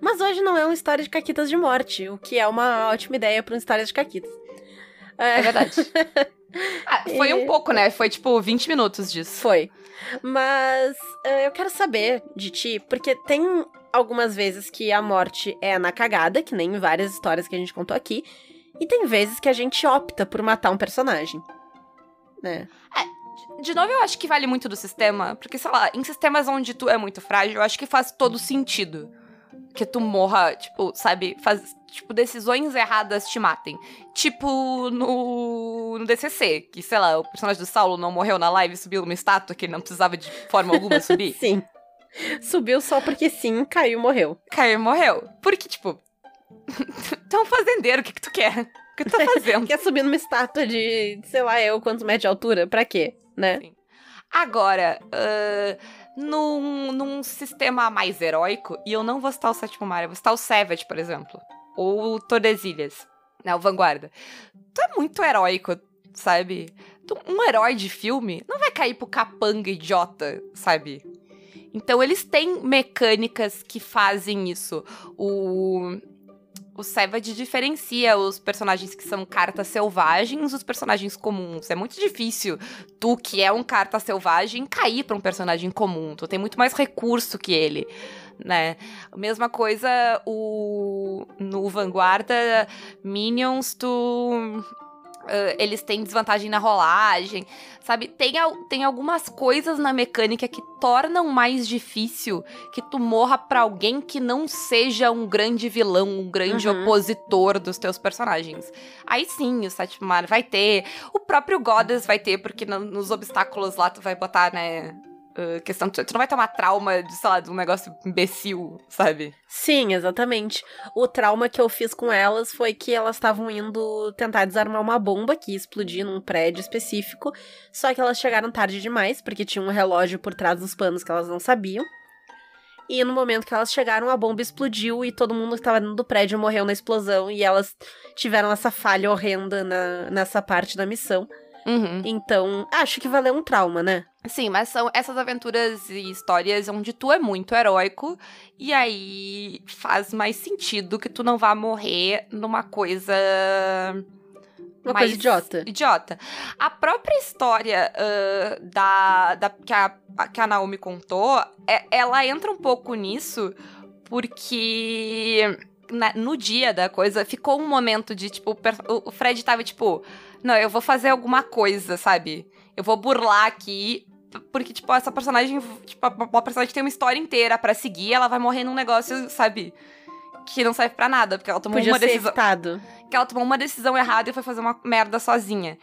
S3: Mas hoje não é uma história de caquitas de morte, o que é uma ótima ideia para uma história de caquitas.
S2: É verdade. Ah, foi
S3: E-
S2: um pouco, né? Foi tipo 20 minutos disso.
S3: Foi. Mas eh, eu quero saber de ti, porque tem algumas vezes que a morte é na cagada, que nem em várias histórias que a gente contou aqui, e tem vezes que a gente opta por matar um personagem. Né?
S2: De novo, eu acho que vale muito do sistema, porque, sei lá, em sistemas onde tu é muito frágil, eu acho que faz todo sentido que tu morra, tipo, sabe, faz, tipo, decisões erradas te matem. Tipo, no, no DCC, que, sei lá, o personagem do Saulo não morreu na live e subiu numa estátua que ele não precisava de forma alguma subir.
S3: Sim. Subiu só porque sim, caiu, morreu.
S2: Caiu e morreu. Porque, tipo, tu é um fazendeiro, o que que tu quer? O que tu tá fazendo?
S3: Quer subir numa estátua de, sei lá, eu quantos metros de altura? Pra quê? Né?
S2: Agora, ah, num, num sistema mais heróico, e eu não vou citar o Sétimo Mar, eu vou citar o Savage, por exemplo. Ou o Tordesilhas, né, o Vanguarda. Tu é muito heróico, sabe? Um herói de filme não vai cair pro capanga idiota, sabe? Então eles têm mecânicas que fazem isso. O, o Savage diferencia os personagens que são cartas selvagens dos personagens comuns. É muito difícil tu, que é um carta selvagem, cair pra um personagem comum. Tu tem muito mais recurso que ele, né? Mesma coisa o no Vanguarda Minions, tu ah, eles têm desvantagem na rolagem, sabe? Tem, tem algumas coisas na mecânica que tornam mais difícil que tu morra pra alguém que não seja um grande vilão, um grande
S3: Uhum.
S2: opositor dos teus personagens. Aí sim, o Sétimo Mar vai ter. O próprio Goddess vai ter, porque no- nos obstáculos lá tu vai botar, né? Uh, questão, tu não vai uma trauma de, sei lá, de um negócio imbecil, sabe?
S3: Sim, exatamente. O trauma que eu fiz com elas foi que elas estavam indo tentar desarmar uma bomba que ia explodir num prédio específico, só que elas chegaram tarde demais, porque tinha um relógio por trás dos panos que elas não sabiam. E no momento que elas chegaram, a bomba explodiu e todo mundo que estava dentro do prédio morreu na explosão. E elas tiveram essa falha horrenda na, nessa parte da missão.
S2: Uhum.
S3: Então, acho que valeu um trauma, né?
S2: Sim, mas são essas aventuras e histórias onde tu é muito heróico e aí faz mais sentido que tu não vá morrer numa coisa.
S3: Uma
S2: mais
S3: coisa idiota.
S2: Idiota. A própria história uh, da, da que, a, que a Naomi contou, é, ela entra um pouco nisso porque na, no dia da coisa ficou um momento de tipo, o, o Fred tava tipo, não, eu vou fazer alguma coisa, sabe? Eu vou burlar aqui porque, tipo, essa personagem, tipo, uma personagem tem uma história inteira para seguir, ela vai morrer num negócio, sabe? Que não serve para nada, porque ela tomou
S3: Podia
S2: uma decisão.
S3: evitado.
S2: Que ela tomou uma decisão errada e foi fazer uma merda sozinha.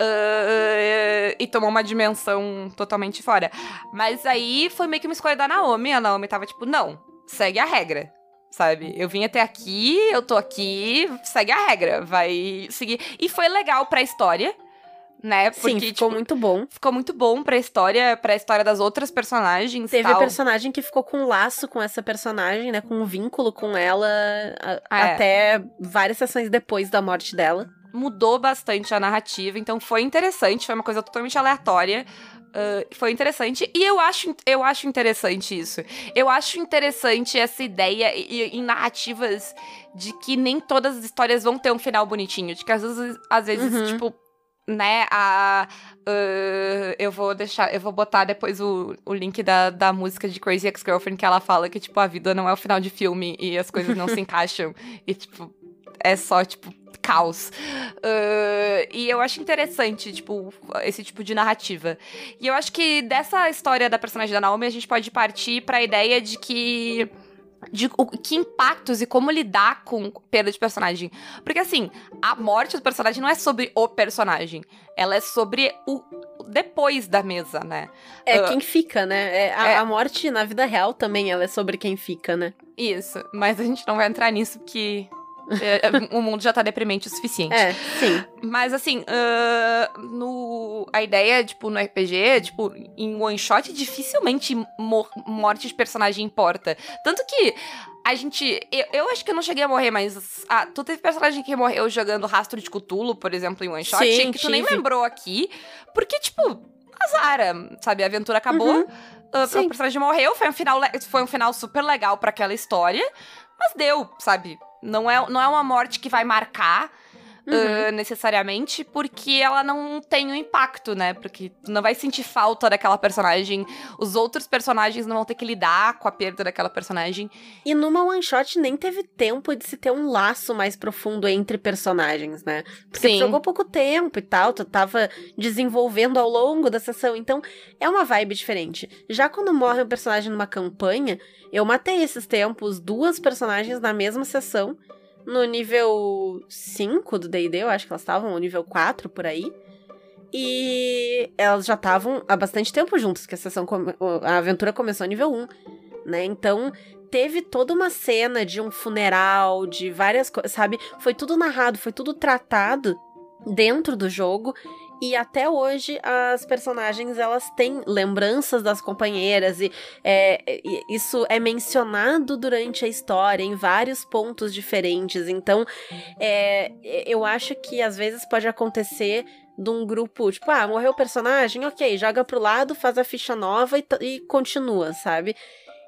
S2: Uh, e tomou uma dimensão totalmente fora. Mas aí foi meio que uma escolha da Naomi. A Naomi tava tipo, não, segue a regra. Sabe? Eu vim até aqui, eu tô aqui, segue a regra, vai seguir. E foi legal pra história né? Porque,
S3: Sim, ficou
S2: tipo,
S3: muito bom.
S2: ficou muito bom pra história, pra história das outras personagens.
S3: Teve
S2: tal.
S3: personagem que ficou com um laço com essa personagem, né? Com um vínculo com ela a-
S2: Ah, é.
S3: até várias sessões depois da morte dela.
S2: Mudou bastante a narrativa, então foi interessante, foi uma coisa totalmente aleatória. Ah, foi interessante e eu acho, eu acho interessante isso. Eu acho interessante essa ideia e- e- em narrativas de que nem todas as histórias vão ter um final bonitinho. De que às vezes, às vezes
S3: Uhum.
S2: tipo, né, a. ah, eu vou deixar, eu vou botar depois o, o link da, da música de Crazy Ex-Girlfriend que ela fala que, tipo, a vida não é o final de filme e as coisas não se encaixam. E, tipo, é só, tipo, caos. Ah, e eu acho interessante, tipo, esse tipo de narrativa. E eu acho que dessa história da personagem da Naomi, a gente pode partir pra ideia de que. De o, que impactos e como lidar com perda de personagem. Porque, assim, a morte do personagem não é sobre o personagem. Ela é sobre o depois da mesa, né?
S3: É
S2: Ah.
S3: quem fica, né? É, a,
S2: É.
S3: a morte na vida real também ela é sobre quem fica, né?
S2: Isso. Mas a gente não vai entrar nisso porque. É, é, o mundo já tá deprimente o suficiente.
S3: É, sim.
S2: Mas assim, ah, no, a ideia, tipo, no RPG, tipo, em one shot, dificilmente mor- morte de personagem importa. Tanto que a gente. Eu, eu acho que eu não cheguei a morrer, mas. Ah, tu teve personagem que morreu jogando rastro de Cthulhu, por exemplo, em one shot,
S3: Sim,
S2: que tu nem lembrou aqui. Porque, tipo, azara, sabe? A aventura acabou.
S3: Uhum. Sim.
S2: o personagem morreu, foi um final, foi um final super legal pra aquela história, mas deu, sabe? Não é, não é uma morte que vai marcar
S3: Uhum.
S2: ah, necessariamente, porque ela não tem um impacto, né? Porque tu não vai sentir falta daquela personagem, os outros personagens não vão ter que lidar com a perda daquela personagem.
S3: E numa one shot nem teve tempo de se ter um laço mais profundo entre personagens, né? Porque
S2: Sim.
S3: tu jogou pouco tempo e tal, tu tava desenvolvendo ao longo da sessão, então é uma vibe diferente. Já quando morre um personagem numa campanha, eu matei esses tempos duas personagens na mesma sessão, no nível 5 do D&D, eu acho que elas estavam, ou nível 4 por aí. E elas já estavam há bastante tempo juntas, que a sessão a aventura começou nível 1, né? Então, teve toda uma cena de um funeral, de várias coisas, sabe? Foi tudo narrado, foi tudo tratado dentro do jogo. E até hoje as personagens elas têm lembranças das companheiras e, é, isso é mencionado durante a história em vários pontos diferentes. Então, é, eu acho que às vezes pode acontecer de um grupo, tipo, ah, morreu o personagem, ok, joga pro lado, faz a ficha nova e, e continua, sabe?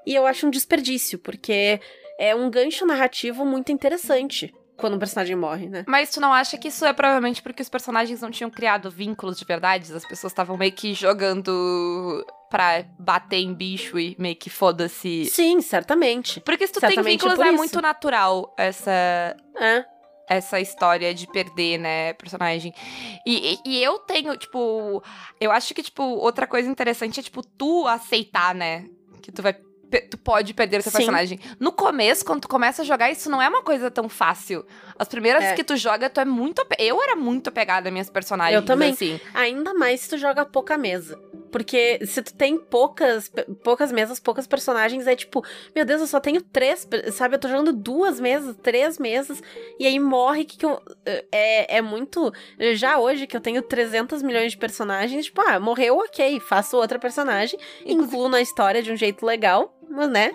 S3: E eu acho um desperdício, porque é um gancho narrativo muito interessante quando um personagem morre, né?
S2: Mas tu não acha que isso é provavelmente porque os personagens não tinham criado vínculos de verdade? As pessoas estavam meio que jogando pra bater em bicho e meio que foda-se.
S3: Sim, certamente.
S2: Porque se tu tem
S3: Certamente
S2: vínculos é muito natural essa
S3: É.
S2: essa história de perder, né, personagem. E, e, e eu tenho, tipo, eu acho que, tipo, outra coisa interessante é, tipo, tu aceitar, né, que tu vai, tu pode perder o teu
S3: Sim.
S2: personagem. No começo, quando tu começa a jogar, isso não é uma coisa tão fácil. As primeiras
S3: É.
S2: que tu joga, tu é muito, eu era muito apegada às minhas personagens,
S3: Eu também.
S2: assim.
S3: Ainda mais se tu joga pouca mesa. Porque se tu tem poucas, poucas mesas, poucas personagens, é tipo, meu Deus, eu só tenho três, sabe? Eu tô jogando duas mesas, três mesas, e aí morre que, que eu. É, é muito. Já hoje que eu tenho 300 milhões de personagens, tipo, ah, morreu, ok, faço outra personagem, incluo na história de um jeito legal, mas né?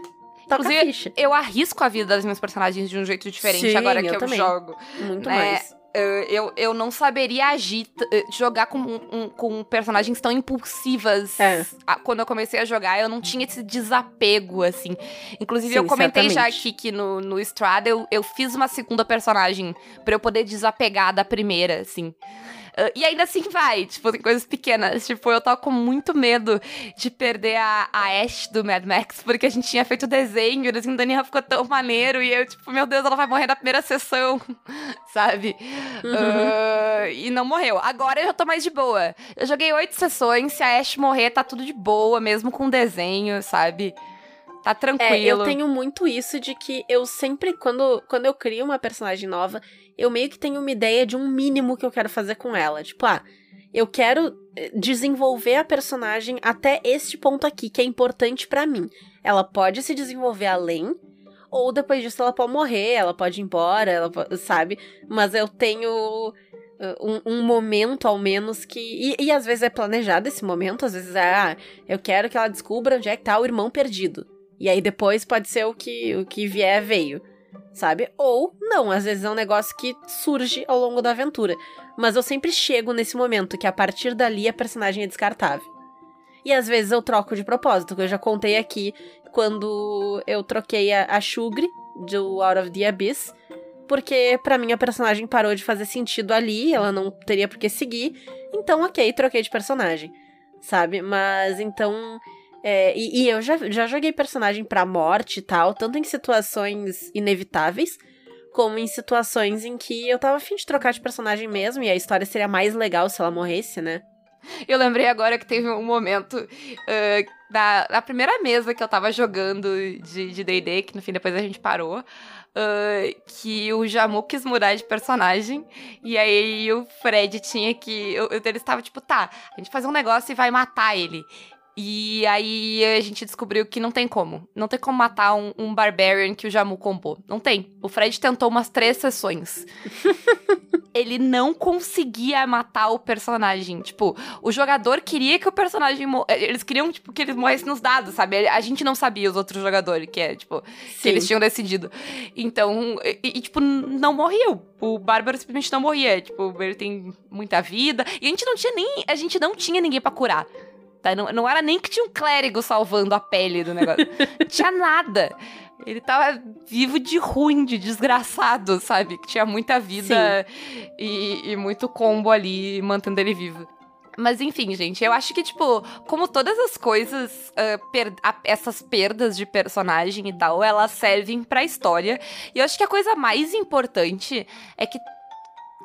S3: Toca
S2: Inclusive,
S3: ficha.
S2: eu arrisco a vida das minhas personagens de um jeito diferente
S3: Sim,
S2: agora que
S3: eu
S2: eu, jogo.
S3: Muito
S2: né?
S3: mais.
S2: Eu, eu, eu não saberia agir, eh, jogar com, um- com personagens tão impulsivas.
S3: É.
S2: Quando eu comecei a jogar, eu não tinha esse desapego, assim. Inclusive, eu
S3: Sim,
S2: comentei já aqui que no, no Strada eu, eu fiz uma segunda personagem pra eu poder desapegar da primeira, assim. Ah, e ainda assim vai, tipo, tem coisas pequenas. Tipo, eu tava com muito medo de perder a, a Ash do Mad Max, porque a gente tinha feito o desenho, e o desenho da Daniel ficou tão maneiro, e eu, tipo, meu Deus, ela vai morrer na primeira sessão, sabe?
S3: Uhum.
S2: Ah, e não morreu. Agora eu já tô mais de boa. Eu joguei oito sessões, se a Ash morrer, tá tudo de boa, mesmo com o desenho, sabe? Tá tranquilo.
S3: É, eu tenho muito isso de que eu sempre, quando, quando eu crio uma personagem nova, eu meio que tenho uma ideia de um mínimo que eu quero fazer com ela. Tipo, ah, eu quero eh, desenvolver a personagem até este ponto aqui, que é importante pra mim. Ela pode se desenvolver além, ou depois disso ela pode morrer, ela pode ir embora, ela po- sabe? Mas eu tenho eh, um, um momento, ao menos, que. E, e às vezes é planejado esse momento, às vezes é, ah, eu quero que ela descubra onde é que tá o irmão perdido. E aí depois pode ser o que, o que vier veio, sabe? Ou não, às vezes é um negócio que surge ao longo da aventura. Mas eu sempre chego nesse momento que a partir dali a personagem é descartável. E às vezes eu troco de propósito, que eu já contei aqui quando eu troquei a, a Shugri do Out of the Abyss, porque pra mim a personagem parou de fazer sentido ali, ela não teria por que seguir. Então, ok, troquei de personagem, sabe? Mas então. É, e, e eu já, já joguei personagem pra morte e tal, tanto em situações inevitáveis, como em situações em que eu tava afim de trocar de personagem mesmo, e a história seria mais legal se ela morresse, né?
S2: Eu lembrei agora que teve um momento ah, da, da primeira mesa que eu tava jogando de D&D, que no fim depois a gente parou, ah, que o Jamu quis mudar de personagem, e aí o Fred tinha que... eu- eu- Ele estava tipo, tá, a gente faz um negócio e vai matar ele. E aí a gente descobriu que não tem como. Não tem como matar um, um Barbarian que o Jamu compôs. Não tem. O Fred tentou umas três sessões. ele não conseguia matar o personagem. Tipo, o jogador queria que o personagem. mo- Eles queriam, tipo, que ele morresse nos dados, sabe? A gente não sabia os outros jogadores, que é, tipo, que eles tinham decidido. Então, e, e, tipo, não morria. O Bárbaro simplesmente não morria. Tipo, ele tem muita vida. E a gente não tinha nem. A gente não tinha ninguém pra curar. Tá? Não, não era nem que tinha um clérigo salvando a pele do negócio. não tinha nada. Ele tava vivo de ruim, de desgraçado, sabe? Que tinha muita vida e, e muito combo ali mantendo ele vivo. Mas enfim, gente, eu acho que, tipo, como todas as coisas, ah, per- a- essas perdas de personagem e tal, elas servem pra história. E eu acho que a coisa mais importante é que.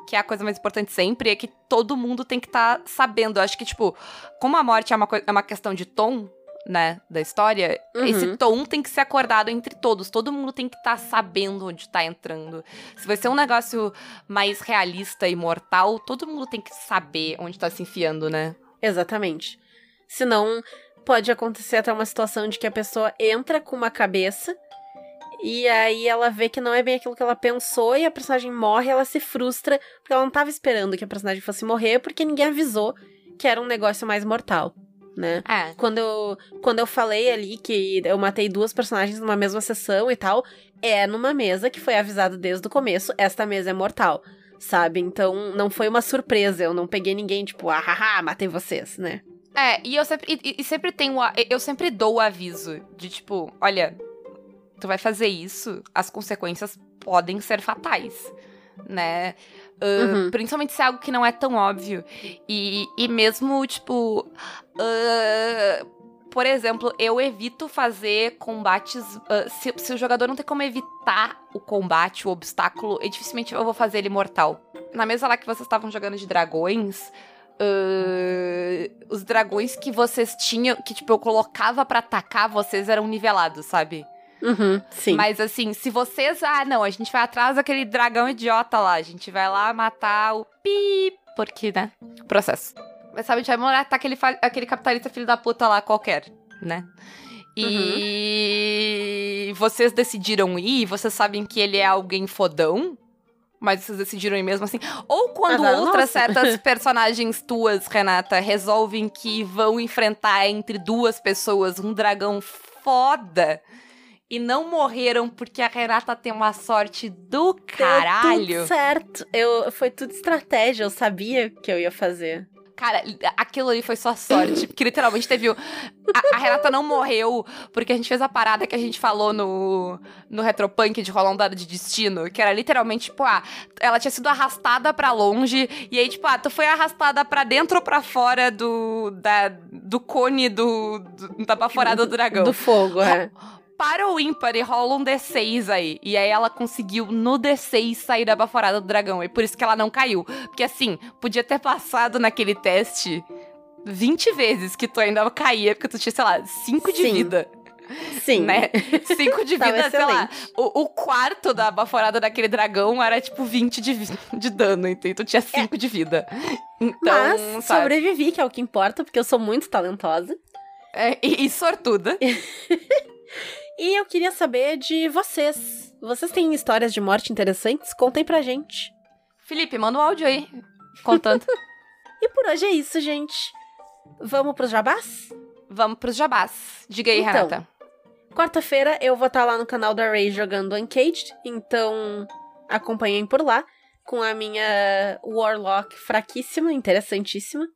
S2: Que é a coisa mais importante sempre, é que todo mundo tem que estar sabendo. Eu acho que, tipo, como a morte é uma, é uma questão de tom, né, da história,
S3: Uhum.
S2: esse tom tem que ser acordado entre todos. Todo mundo tem que estar sabendo onde tá entrando. Se vai ser um negócio mais realista e mortal, todo mundo tem que saber onde tá se enfiando, né?
S3: Exatamente. Senão, pode acontecer até uma situação de que a pessoa entra com uma cabeça e aí ela vê que não é bem aquilo que ela pensou e a personagem morre, ela se frustra porque ela não tava esperando que a personagem fosse morrer porque ninguém avisou que era um negócio mais mortal, né?
S2: É.
S3: Quando eu, quando eu falei ali que eu matei duas personagens numa mesma sessão e tal, é numa mesa que foi avisado desde o começo, esta mesa é mortal, sabe? Então não foi uma surpresa, eu não peguei ninguém tipo, ah, haha, matei vocês, né?
S2: É, e eu sempre, e, e sempre tenho. a- Eu sempre dou o aviso de tipo, olha, tu vai fazer isso, as consequências podem ser fatais, né? Ah,
S3: Uhum.
S2: Principalmente se é algo que não é tão óbvio. E, e mesmo, tipo. ah, por exemplo, eu evito fazer combates. ah, se, se o jogador não tem como evitar o combate, o obstáculo, e dificilmente eu vou fazer ele mortal. Na mesa lá que vocês estavam jogando de dragões. os dragões que vocês tinham, que tipo, eu colocava pra atacar, vocês eram nivelados, sabe?
S3: Uhum, sim.
S2: Mas assim, se vocês. Ah, não, a gente vai atrás daquele dragão idiota lá. A gente vai lá matar o pi. Porque, né? Processo. Mas sabe, a gente vai morar tá aquele, aquele capitalista filho da puta lá qualquer, né? E vocês decidiram ir, vocês sabem que ele é alguém fodão, mas vocês decidiram ir mesmo assim. Ou quando outras
S3: nosso.
S2: certas personagens tuas, Renata, resolvem que vão enfrentar entre duas pessoas um dragão foda e não morreram porque a Renata tem uma sorte do
S3: Deu
S2: caralho.
S3: tudo certo. Eu, foi tudo estratégia, eu sabia que eu ia fazer.
S2: Cara, aquilo ali foi só sorte. Porque literalmente teve. o- A, a Renata não morreu porque a gente fez a parada que a gente falou no, no Retropunk de rolar um dado de destino. Que era literalmente, tipo, ah, ela tinha sido arrastada pra longe. E aí, tipo, ah, tu foi arrastada pra dentro ou pra fora do. Da, do cone do, do- da baforada do dragão.
S3: Do fogo, é.
S2: Para o ímpar e rola um D6 aí. E aí ela conseguiu no D6 sair da baforada do dragão. E por isso que ela não caiu. Porque assim, podia ter passado naquele teste 20 vezes que tu ainda caía, porque tu tinha, sei lá, 5 de
S3: Sim.
S2: vida.
S3: Sim.
S2: Né? 5 de vida, sei lá. O, o quarto da baforada daquele dragão era tipo 20 de, de dano. Então tu tinha 5 de vida. Então,
S3: Mas
S2: sabe?
S3: sobrevivi, que é o que importa, porque eu sou muito talentosa.
S2: É, e, e sortuda.
S3: E eu queria saber de vocês. Vocês têm histórias de morte interessantes? Contem pra gente.
S2: Felipe, manda um áudio aí. Contando.
S3: E por hoje é isso, gente. Vamos pros jabás?
S2: Vamos pros jabás. Diga aí,
S3: Então,
S2: Renata.
S3: Quarta-feira eu vou estar lá no canal da Ray jogando Uncaged, então acompanhem por lá com a minha Warlock fraquíssima, interessantíssima.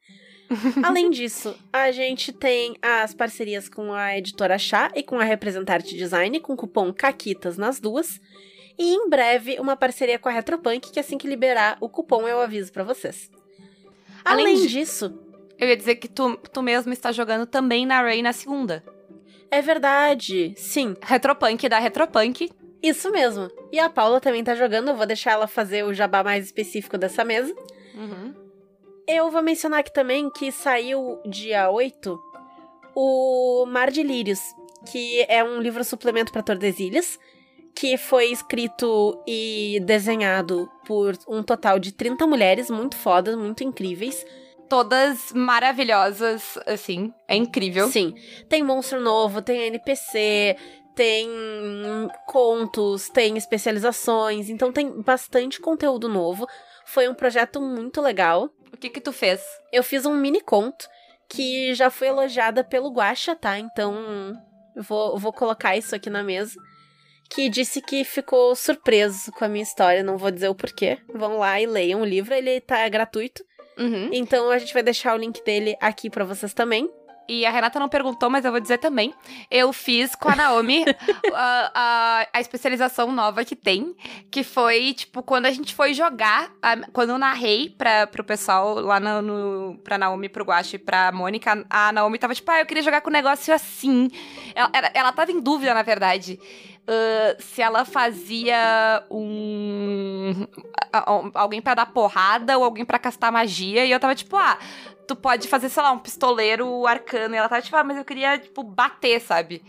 S3: Além disso, a gente tem as parcerias com a editora Chá e com a Representarte Design, com cupom CAQUITAS nas duas. E em breve, uma parceria com a Retropunk, que assim que liberar o cupom eu aviso pra vocês.
S2: Além
S3: Além disso,
S2: Eu ia dizer que tu, tu mesmo está jogando também na Ray na segunda.
S3: é verdade, sim,
S2: Retropunk da Retropunk.
S3: Isso mesmo. E a Paula também tá jogando, eu vou deixar ela fazer o jabá mais específico dessa mesa.
S2: Uhum.
S3: Eu vou mencionar aqui também que saiu dia 8 o Mar de Lírios, que é um livro suplemento para Tordesilhas, que foi escrito e desenhado por um total de 30 mulheres muito fodas, muito incríveis.
S2: Todas maravilhosas, assim. É incrível.
S3: Sim, tem monstro novo, tem NPC, tem contos, tem especializações, então tem bastante conteúdo novo. Foi um projeto muito legal.
S2: O que que tu fez?
S3: Eu fiz um mini conto que já foi elogiada pelo Guaxa, tá? Então eu vou, vou colocar isso aqui na mesa. Que disse que ficou surpreso com a minha história, não vou dizer o porquê. Vão lá e leiam o livro, ele tá gratuito.
S2: Uhum.
S3: Então a gente vai deixar o link dele aqui pra vocês também.
S2: E a Renata não perguntou, mas eu vou dizer também. Eu fiz com a Naomi a, a, a especialização nova que tem, que foi, tipo, quando a gente foi jogar, a- quando eu narrei pra, pro pessoal lá no, no, pra Naomi, pro Guache e pra Mônica, a Naomi tava tipo, ah, eu queria jogar com um negócio assim. Ela, ela, ela tava em dúvida, na verdade. Ah, se ela fazia um. alguém pra dar porrada ou alguém pra castar magia. E eu tava tipo, ah, tu pode fazer, sei lá, um pistoleiro arcano. E ela tava tipo, ah, mas eu queria, tipo, bater, sabe?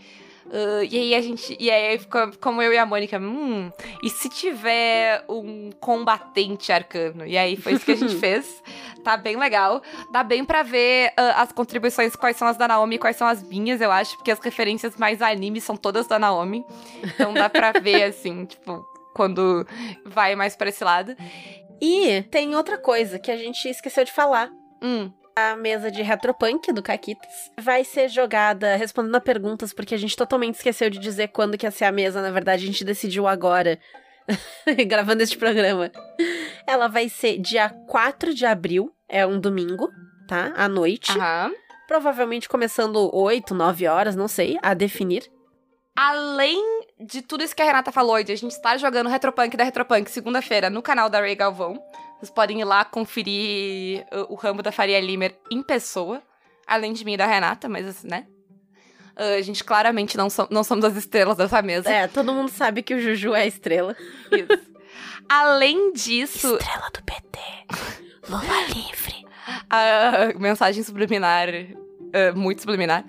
S2: Ah, e aí a gente. E aí ficou como eu e a Mônica, hum, e se tiver um combatente arcano? E aí foi isso que a gente fez. Tá bem legal. Dá bem pra ver ah, as contribuições, quais são as da Naomi e quais são as minhas, eu acho, porque as referências mais anime são todas da Naomi. Então dá pra ver, assim, tipo, quando vai mais pra esse lado.
S3: E tem outra coisa que a gente esqueceu de falar.
S2: Hum,
S3: A mesa de Retropunk do Caquitas vai ser jogada respondendo a perguntas, porque a gente totalmente esqueceu de dizer quando que ia ser a mesa. Na verdade, a gente decidiu agora, gravando este programa. Ela vai ser dia 4 de abril, é um domingo, tá? À noite.
S2: aham.
S3: Provavelmente começando 8, 9 horas, não sei, a definir.
S2: Além de tudo isso que a Renata falou, de a gente estar jogando Retropunk da Retropunk segunda-feira no canal da Ray Galvão, vocês podem ir lá conferir uh, o ramo da Faria Limer em pessoa, além de mim e da Renata, mas né? Uh, a gente claramente não, so- não somos as estrelas dessa mesa.
S3: É, todo mundo sabe que o Juju é a estrela.
S2: Isso. Além disso,
S3: Estrela do PT. Lula livre.
S2: a mensagem subliminar, uh, muito subliminar.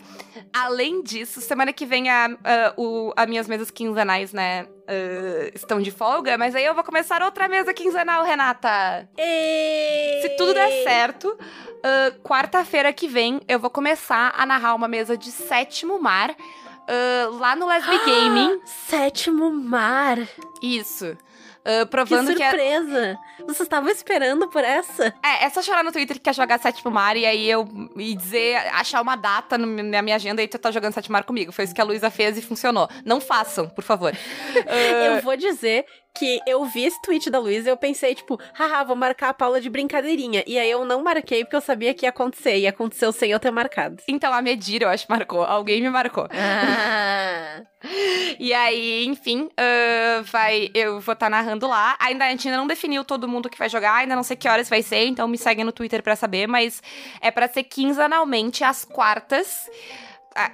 S2: Além disso, semana que vem a, a, o, as minhas mesas quinzenais, né, uh, estão de folga, mas aí eu vou começar outra mesa quinzenal, Renata.
S3: Ei!
S2: Se tudo der certo, uh, quarta-feira que vem eu vou começar a narrar uma mesa de sétimo mar uh, lá no Lesbi Gaming.
S3: Sétimo mar.
S2: Isso. Uh, provando
S3: que
S2: que,
S3: surpresa! Vocês estavam esperando por essa?
S2: É, é só chorar no Twitter que quer jogar Sétimo Mar e aí eu e dizer, achar uma data na minha agenda e tu tá jogando Sétimo Mar comigo. Foi isso que a Luísa fez e funcionou. Não façam, por favor. uh...
S3: Eu vou dizer que eu vi esse tweet da Luísa e eu pensei, tipo, haha, vou marcar a Paula de brincadeirinha. E aí eu não marquei porque eu sabia que ia acontecer. E aconteceu sem eu ter marcado.
S2: Então a Medira, eu acho, marcou. Alguém me marcou.
S3: Ah.
S2: e aí, enfim, uh, vai, eu vou estar tá narrando lá. Ainda a gente ainda não definiu todo mundo que vai jogar, ainda não sei que horas vai ser, então me segue no Twitter para saber, mas é para ser quinzenalmente às quartas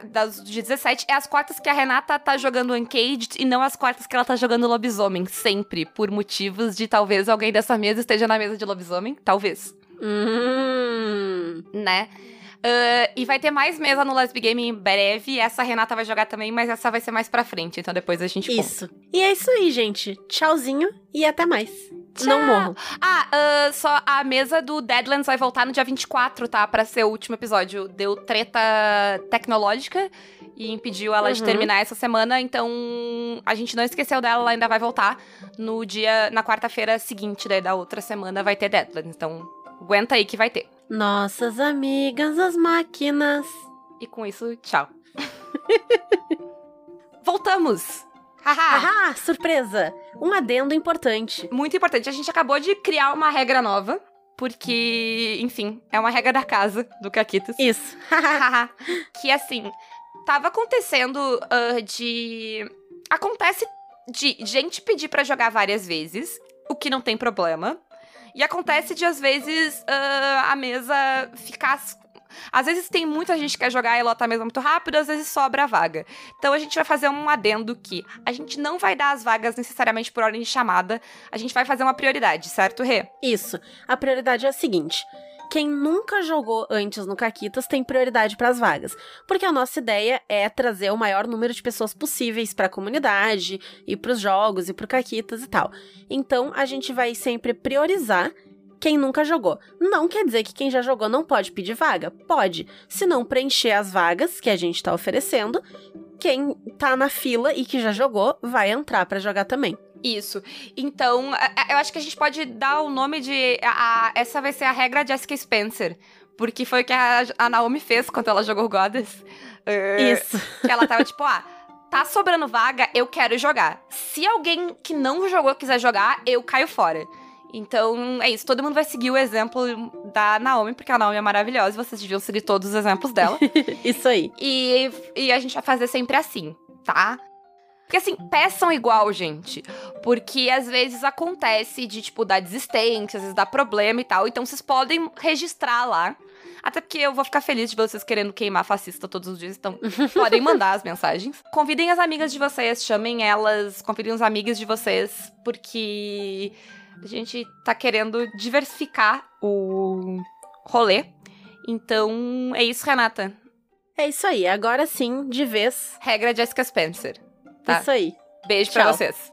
S2: das de 17 é as quartas que a Renata tá jogando Uncaged e não as quartas que ela tá jogando Lobisomem, sempre, por motivos de talvez alguém dessa mesa esteja na mesa de Lobisomem, talvez.
S3: Hum.
S2: Né? Uh, e vai ter mais mesa no Lesbi Game em breve. Essa a Renata vai jogar também, mas essa vai ser mais pra frente. Então depois a gente
S3: Isso. E é isso aí, gente. Tchauzinho e até mais.
S2: Tchau.
S3: Não morram.
S2: Ah, uh, só a mesa do Deadlands vai voltar no dia 24, tá? Pra ser o último episódio. Deu treta tecnológica e impediu ela uhum. de terminar essa semana. Então a gente não esqueceu dela, ela ainda vai voltar no dia, na quarta-feira seguinte, daí da outra semana vai ter Deadlands. Então aguenta aí que vai ter.
S3: Nossas amigas, as máquinas.
S2: E com isso, tchau. Voltamos!
S3: Haha! surpresa! Um adendo importante.
S2: Muito importante. A gente acabou de criar uma regra nova. Porque, enfim, é uma regra da casa do Caquitas.
S3: Isso.
S2: que assim, tava acontecendo uh, de. Acontece de gente pedir para jogar várias vezes, o que não tem problema. E acontece de, às vezes, uh, a mesa ficar. Às vezes tem muita gente que quer jogar e lotar a mesa muito rápido, às vezes sobra a vaga. Então a gente vai fazer um adendo que a gente não vai dar as vagas necessariamente por ordem de chamada, a gente vai fazer uma prioridade, certo, Rê?
S3: Isso. A prioridade é a seguinte: quem nunca jogou antes no Caquitas tem prioridade para as vagas, porque a nossa ideia é trazer o maior número de pessoas possíveis para a comunidade e para os jogos e para Caquitas e tal. Então a gente vai sempre priorizar quem nunca jogou. Não quer dizer que quem já jogou não pode pedir vaga. Pode. Se não preencher as vagas que a gente está oferecendo, quem tá na fila e que já jogou vai entrar para jogar também.
S2: Isso. Então, eu acho que a gente pode dar o nome de. A, a, essa vai ser a regra Jessica Spencer. Porque foi o que a, a Naomi fez quando ela jogou Goddess.
S3: Uh, Isso.
S2: Que ela tava tipo, ah, tá sobrando vaga, eu quero jogar. Se alguém que não jogou quiser jogar, eu caio fora. Então, é isso. Todo mundo vai seguir o exemplo da Naomi, porque a Naomi é maravilhosa e vocês deviam seguir todos os exemplos dela.
S3: isso aí.
S2: E, e a gente vai fazer sempre assim, tá? Porque assim, peçam igual, gente. Porque às vezes acontece de, tipo, dar desistência, às vezes dá problema e tal. Então vocês podem registrar lá. Até porque eu vou ficar feliz de vocês querendo queimar fascista todos os dias, então podem mandar as mensagens. Convidem as amigas de vocês, chamem elas, convidem os amigos de vocês, porque a gente tá querendo diversificar o rolê. Então, é isso, Renata.
S3: É isso aí, agora sim, de vez.
S2: Regra Jessica Spencer. Tá?
S3: Isso aí.
S2: Beijo Tchau. pra vocês.